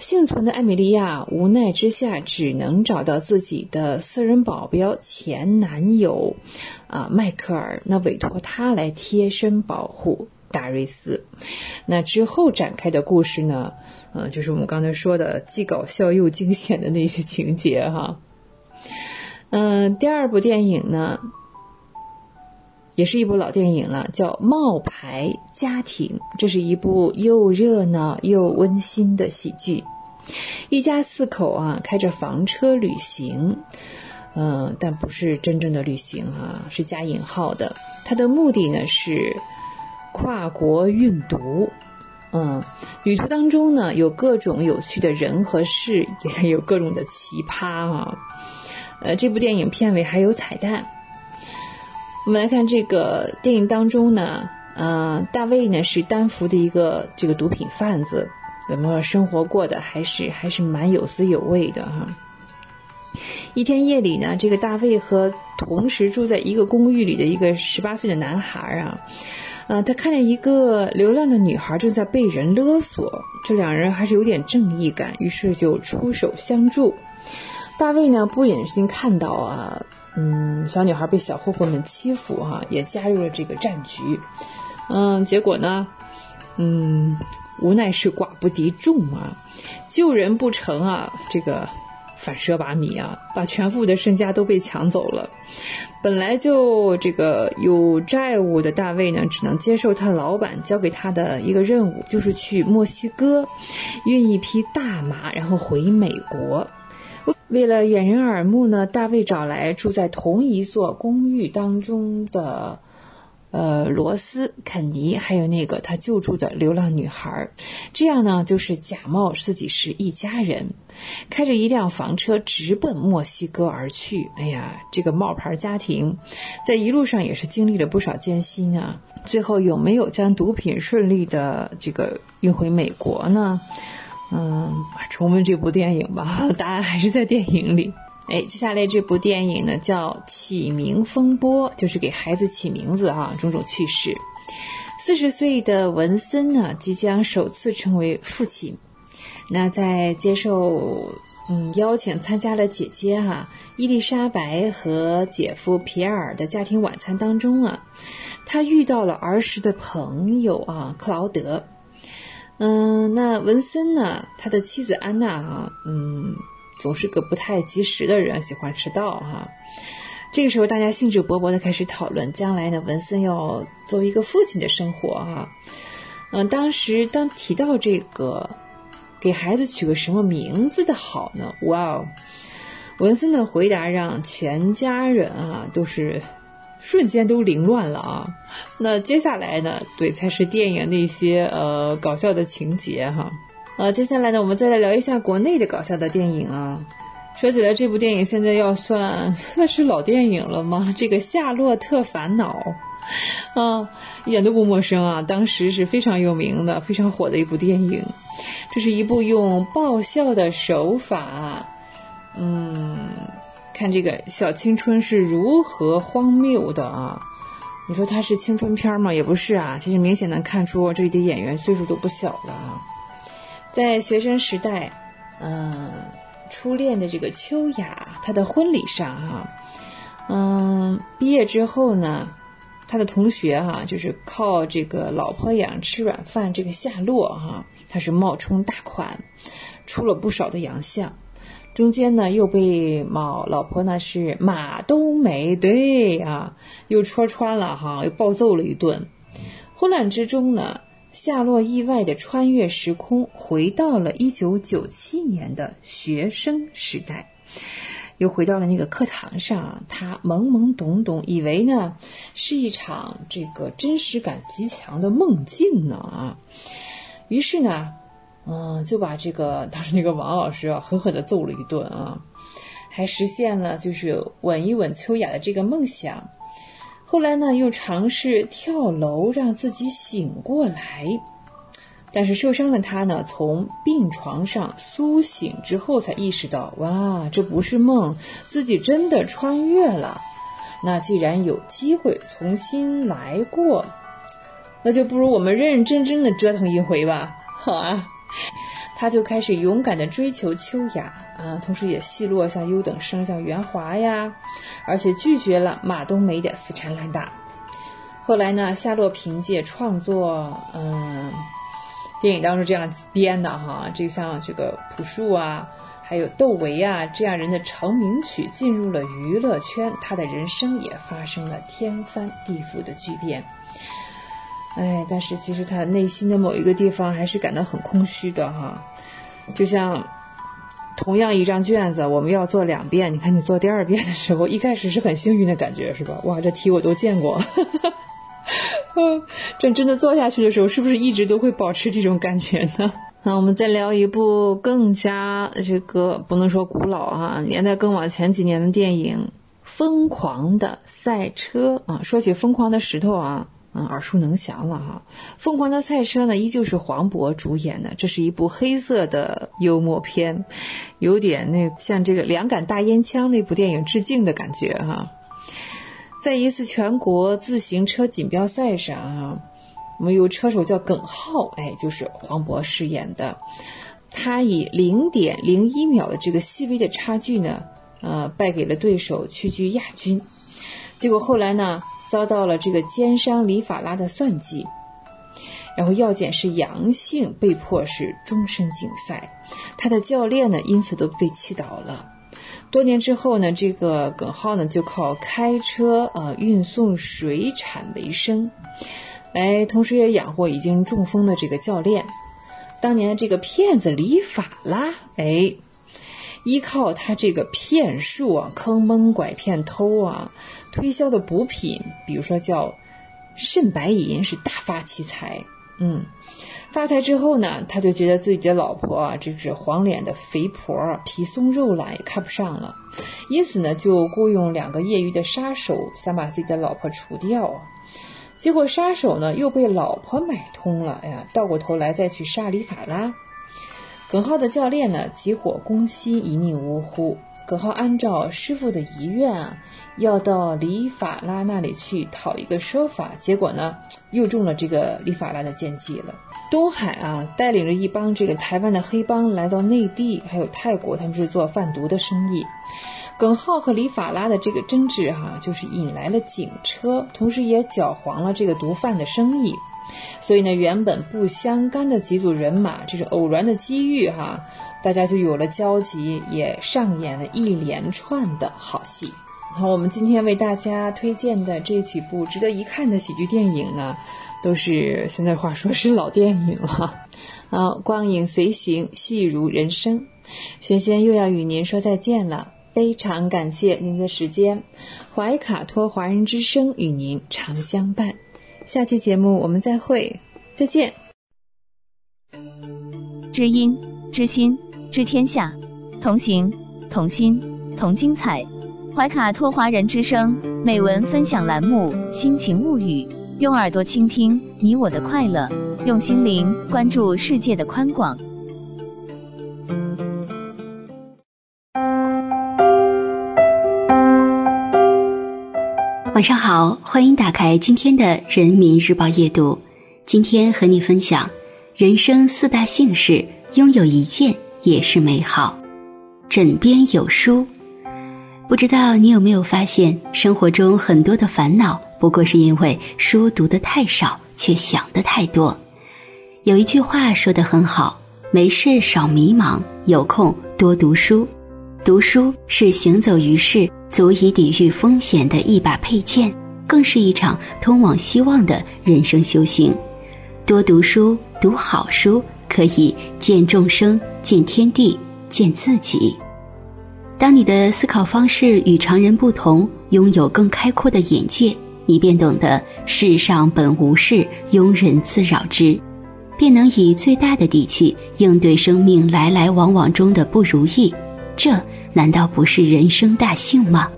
幸存的艾米莉亚无奈之下，只能找到自己的私人保镖前男友，啊，迈克尔，那委托他来贴身保护达瑞斯。那之后展开的故事呢？呃，就是我们刚才说的既搞笑又惊险的那些情节哈。嗯，第二部电影呢？也是一部老电影了，叫《冒牌家庭》。这是一部又热闹又温馨的喜剧。一家四口啊，开着房车旅行，嗯，但不是真正的旅行啊，是加引号的。它的目的呢是跨国运毒。嗯，旅途当中呢，有各种有趣的人和事，也 有各种的奇葩啊。呃，这部电影片尾还有彩蛋。我们来看这个电影当中呢，呃，大卫呢是丹佛的一个这个毒品贩子，怎么生活过的还是还是蛮有滋有味的哈。一天夜里呢，这个大卫和同时住在一个公寓里的一个十八岁的男孩啊，呃，他看见一个流浪的女孩正在被人勒索，这两人还是有点正义感，于是就出手相助。大卫呢不忍心看到啊。嗯，小女孩被小混混们欺负哈，也加入了这个战局。嗯，结果呢，嗯，无奈是寡不敌众啊，救人不成啊，这个反蛇把米啊，把全副的身家都被抢走了。本来就这个有债务的大卫呢，只能接受他老板交给他的一个任务，就是去墨西哥运一批大麻，然后回美国。为了掩人耳目呢，大卫找来住在同一座公寓当中的，呃，罗斯、肯尼，还有那个他救助的流浪女孩，这样呢，就是假冒自己是一家人，开着一辆房车直奔墨西哥而去。哎呀，这个冒牌家庭，在一路上也是经历了不少艰辛啊。最后有没有将毒品顺利的这个运回美国呢？嗯，重温这部电影吧，答案还是在电影里。哎，接下来这部电影呢叫《起名风波》，就是给孩子起名字啊，种种趣事。四十岁的文森呢，即将首次成为父亲。那在接受嗯邀请参加了姐姐哈伊丽莎白和姐夫皮埃尔的家庭晚餐当中啊，他遇到了儿时的朋友啊克劳德。嗯，那文森呢？他的妻子安娜哈，嗯，总是个不太及时的人，喜欢迟到哈。这个时候，大家兴致勃勃的开始讨论将来呢，文森要作为一个父亲的生活哈。嗯，当时当提到这个给孩子取个什么名字的好呢？哇哦，文森的回答让全家人啊都是。瞬间都凌乱了啊！那接下来呢？对，才是电影那些呃搞笑的情节哈。呃，接下来呢，我们再来聊一下国内的搞笑的电影啊。说起来，这部电影现在要算算是老电影了吗？这个《夏洛特烦恼》啊，一点都不陌生啊。当时是非常有名的、非常火的一部电影。这是一部用爆笑的手法，嗯。看这个小青春是如何荒谬的啊！你说它是青春片吗？也不是啊。其实明显能看出这里的演员岁数都不小了啊。在学生时代，嗯，初恋的这个秋雅，她的婚礼上哈，嗯，毕业之后呢，他的同学哈，就是靠这个老婆养吃软饭，这个夏洛哈，他是冒充大款，出了不少的洋相。中间呢，又被某老婆呢是马冬梅，对啊，又戳穿了哈，又暴揍了一顿。混乱之中呢，夏洛意外的穿越时空，回到了一九九七年的学生时代，又回到了那个课堂上。他懵懵懂懂，以为呢是一场这个真实感极强的梦境呢啊，于是呢。嗯，就把这个当时那个王老师啊狠狠的揍了一顿啊，还实现了就是吻一吻秋雅的这个梦想。后来呢，又尝试跳楼让自己醒过来。但是受伤的他呢，从病床上苏醒之后，才意识到，哇，这不是梦，自己真的穿越了。那既然有机会重新来过，那就不如我们认认真真的折腾一回吧，好啊。他就开始勇敢地追求秋雅啊，同时也奚落像优等生像袁华呀，而且拒绝了马冬梅的死缠烂打。后来呢，夏洛凭借创作，嗯。电影当中这样编的哈，就像这个朴树啊，还有窦唯啊这样人的成名曲进入了娱乐圈，他的人生也发生了天翻地覆的巨变。哎，但是其实他内心的某一个地方还是感到很空虚的哈。就像同样一张卷子，我们要做两遍，你看你做第二遍的时候，一开始是很幸运的感觉是吧？哇，这题我都见过。嗯，真真的做下去的时候，是不是一直都会保持这种感觉呢？那我们再聊一部更加这个不能说古老啊，年代更往前几年的电影《疯狂的赛车》啊。说起《疯狂的石头》啊，嗯，耳熟能详了哈。《疯狂的赛车》呢，依旧是黄渤主演的，这是一部黑色的幽默片，有点那像这个《两杆大烟枪》那部电影致敬的感觉哈。在一次全国自行车锦标赛上啊，我们有车手叫耿浩，哎，就是黄渤饰演的。他以零点零一秒的这个细微的差距呢，呃，败给了对手，屈居亚军。结果后来呢，遭到了这个奸商李法拉的算计，然后药检是阳性，被迫是终身禁赛。他的教练呢，因此都被气倒了。多年之后呢，这个耿浩呢就靠开车呃运送水产为生，哎，同时也养活已经中风的这个教练。当年这个骗子李法拉，哎，依靠他这个骗术啊，坑蒙拐骗偷啊，推销的补品，比如说叫肾白银，是大发其财。嗯。发财之后呢，他就觉得自己的老婆啊，这是黄脸的肥婆，皮松肉懒，也看不上了，因此呢，就雇佣两个业余的杀手，想把自己的老婆除掉。结果杀手呢又被老婆买通了，哎呀，倒过头来再去杀李法拉。耿浩的教练呢急火攻心，一命呜呼。耿浩按照师傅的遗愿啊，要到李法拉那里去讨一个说法，结果呢又中了这个李法拉的奸计了。东海啊，带领着一帮这个台湾的黑帮来到内地，还有泰国，他们是做贩毒的生意。耿浩和李法拉的这个争执哈，就是引来了警车，同时也搅黄了这个毒贩的生意。所以呢，原本不相干的几组人马，这是偶然的机遇哈，大家就有了交集，也上演了一连串的好戏。好，我们今天为大家推荐的这几部值得一看的喜剧电影呢。都是现在话说是老电影了，啊，光影随行，戏如人生。轩轩又要与您说再见了，非常感谢您的时间。怀卡托华人之声与您常相伴，下期节目我们再会，再见。知音知心知天下，同行同心同精彩。怀卡托华人之声美文分享栏目，心情物语。用耳朵倾听你我的快乐，用心灵关注世界的宽广。晚上好，欢迎打开今天的《人民日报》夜读。今天和你分享：人生四大幸事，拥有一件也是美好。枕边有书，不知道你有没有发现，生活中很多的烦恼。不过是因为书读的太少，却想的太多。有一句话说的很好：没事少迷茫，有空多读书。读书是行走于世、足以抵御风险的一把佩剑，更是一场通往希望的人生修行。多读书，读好书，可以见众生、见天地、见自己。当你的思考方式与常人不同，拥有更开阔的眼界。你便懂得世上本无事，庸人自扰之，便能以最大的底气应对生命来来往往中的不如意。这难道不是人生大幸吗？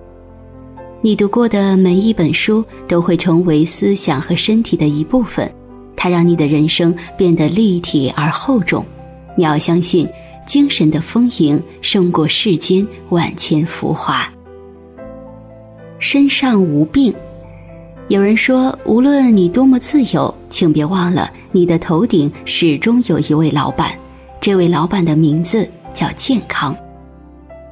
你读过的每一本书都会成为思想和身体的一部分，它让你的人生变得立体而厚重。你要相信，精神的丰盈胜过世间万千浮华。身上无病。有人说，无论你多么自由，请别忘了，你的头顶始终有一位老板。这位老板的名字叫健康。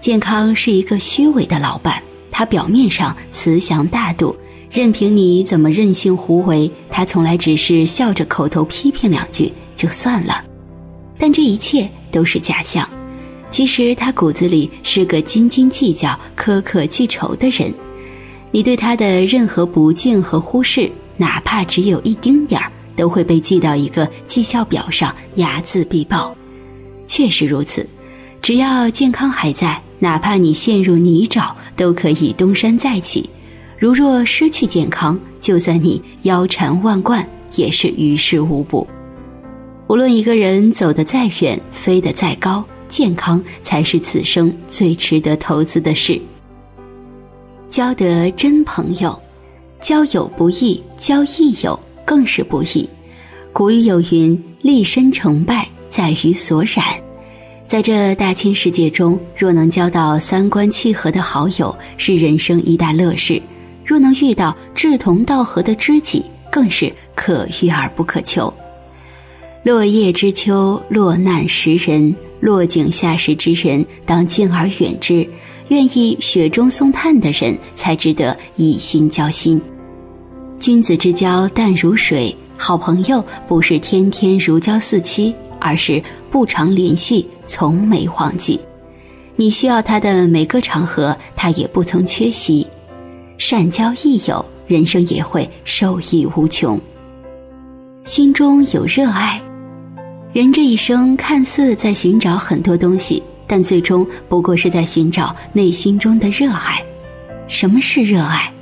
健康是一个虚伪的老板，他表面上慈祥大度，任凭你怎么任性胡为，他从来只是笑着口头批评两句就算了。但这一切都是假象，其实他骨子里是个斤斤计较、苛刻记仇的人。你对他的任何不敬和忽视，哪怕只有一丁点儿，都会被记到一个绩效表上，睚眦必报。确实如此，只要健康还在，哪怕你陷入泥沼，都可以东山再起。如若失去健康，就算你腰缠万贯，也是于事无补。无论一个人走得再远，飞得再高，健康才是此生最值得投资的事。交得真朋友，交友不易，交益友更是不易。古语有云：“立身成败在于所染。”在这大千世界中，若能交到三观契合的好友，是人生一大乐事；若能遇到志同道合的知己，更是可遇而不可求。落叶知秋，落难识人，落井下石之人，当敬而远之。愿意雪中送炭的人，才值得以心交心。君子之交淡如水，好朋友不是天天如胶似漆，而是不常联系，从没忘记。你需要他的每个场合，他也不曾缺席。善交益友，人生也会受益无穷。心中有热爱，人这一生看似在寻找很多东西。但最终不过是在寻找内心中的热爱。什么是热爱？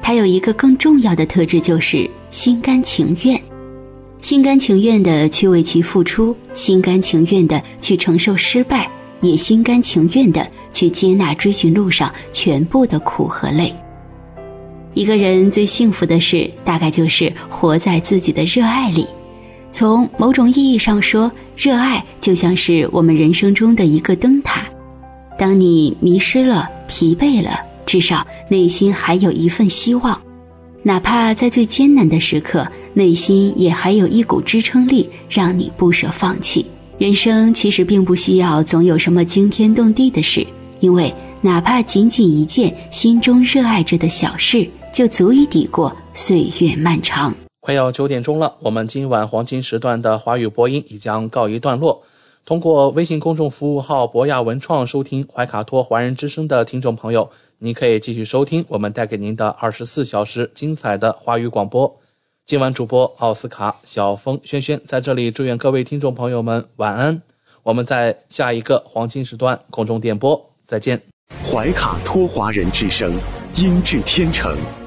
它有一个更重要的特质，就是心甘情愿。心甘情愿的去为其付出，心甘情愿的去承受失败，也心甘情愿的去接纳追寻路上全部的苦和累。一个人最幸福的事，大概就是活在自己的热爱里。从某种意义上说，热爱就像是我们人生中的一个灯塔。当你迷失了、疲惫了，至少内心还有一份希望，哪怕在最艰难的时刻，内心也还有一股支撑力，让你不舍放弃。人生其实并不需要总有什么惊天动地的事，因为哪怕仅仅一件心中热爱着的小事，就足以抵过岁月漫长。快要九点钟了，我们今晚黄金时段的华语播音已将告一段落。通过微信公众服务号“博雅文创”收听怀卡托华人之声的听众朋友，您可以继续收听我们带给您的二十四小时精彩的华语广播。今晚主播奥斯卡、小峰、轩轩在这里祝愿各位听众朋友们晚安。我们在下一个黄金时段空中电波再见。怀卡托华人之声，音质天成。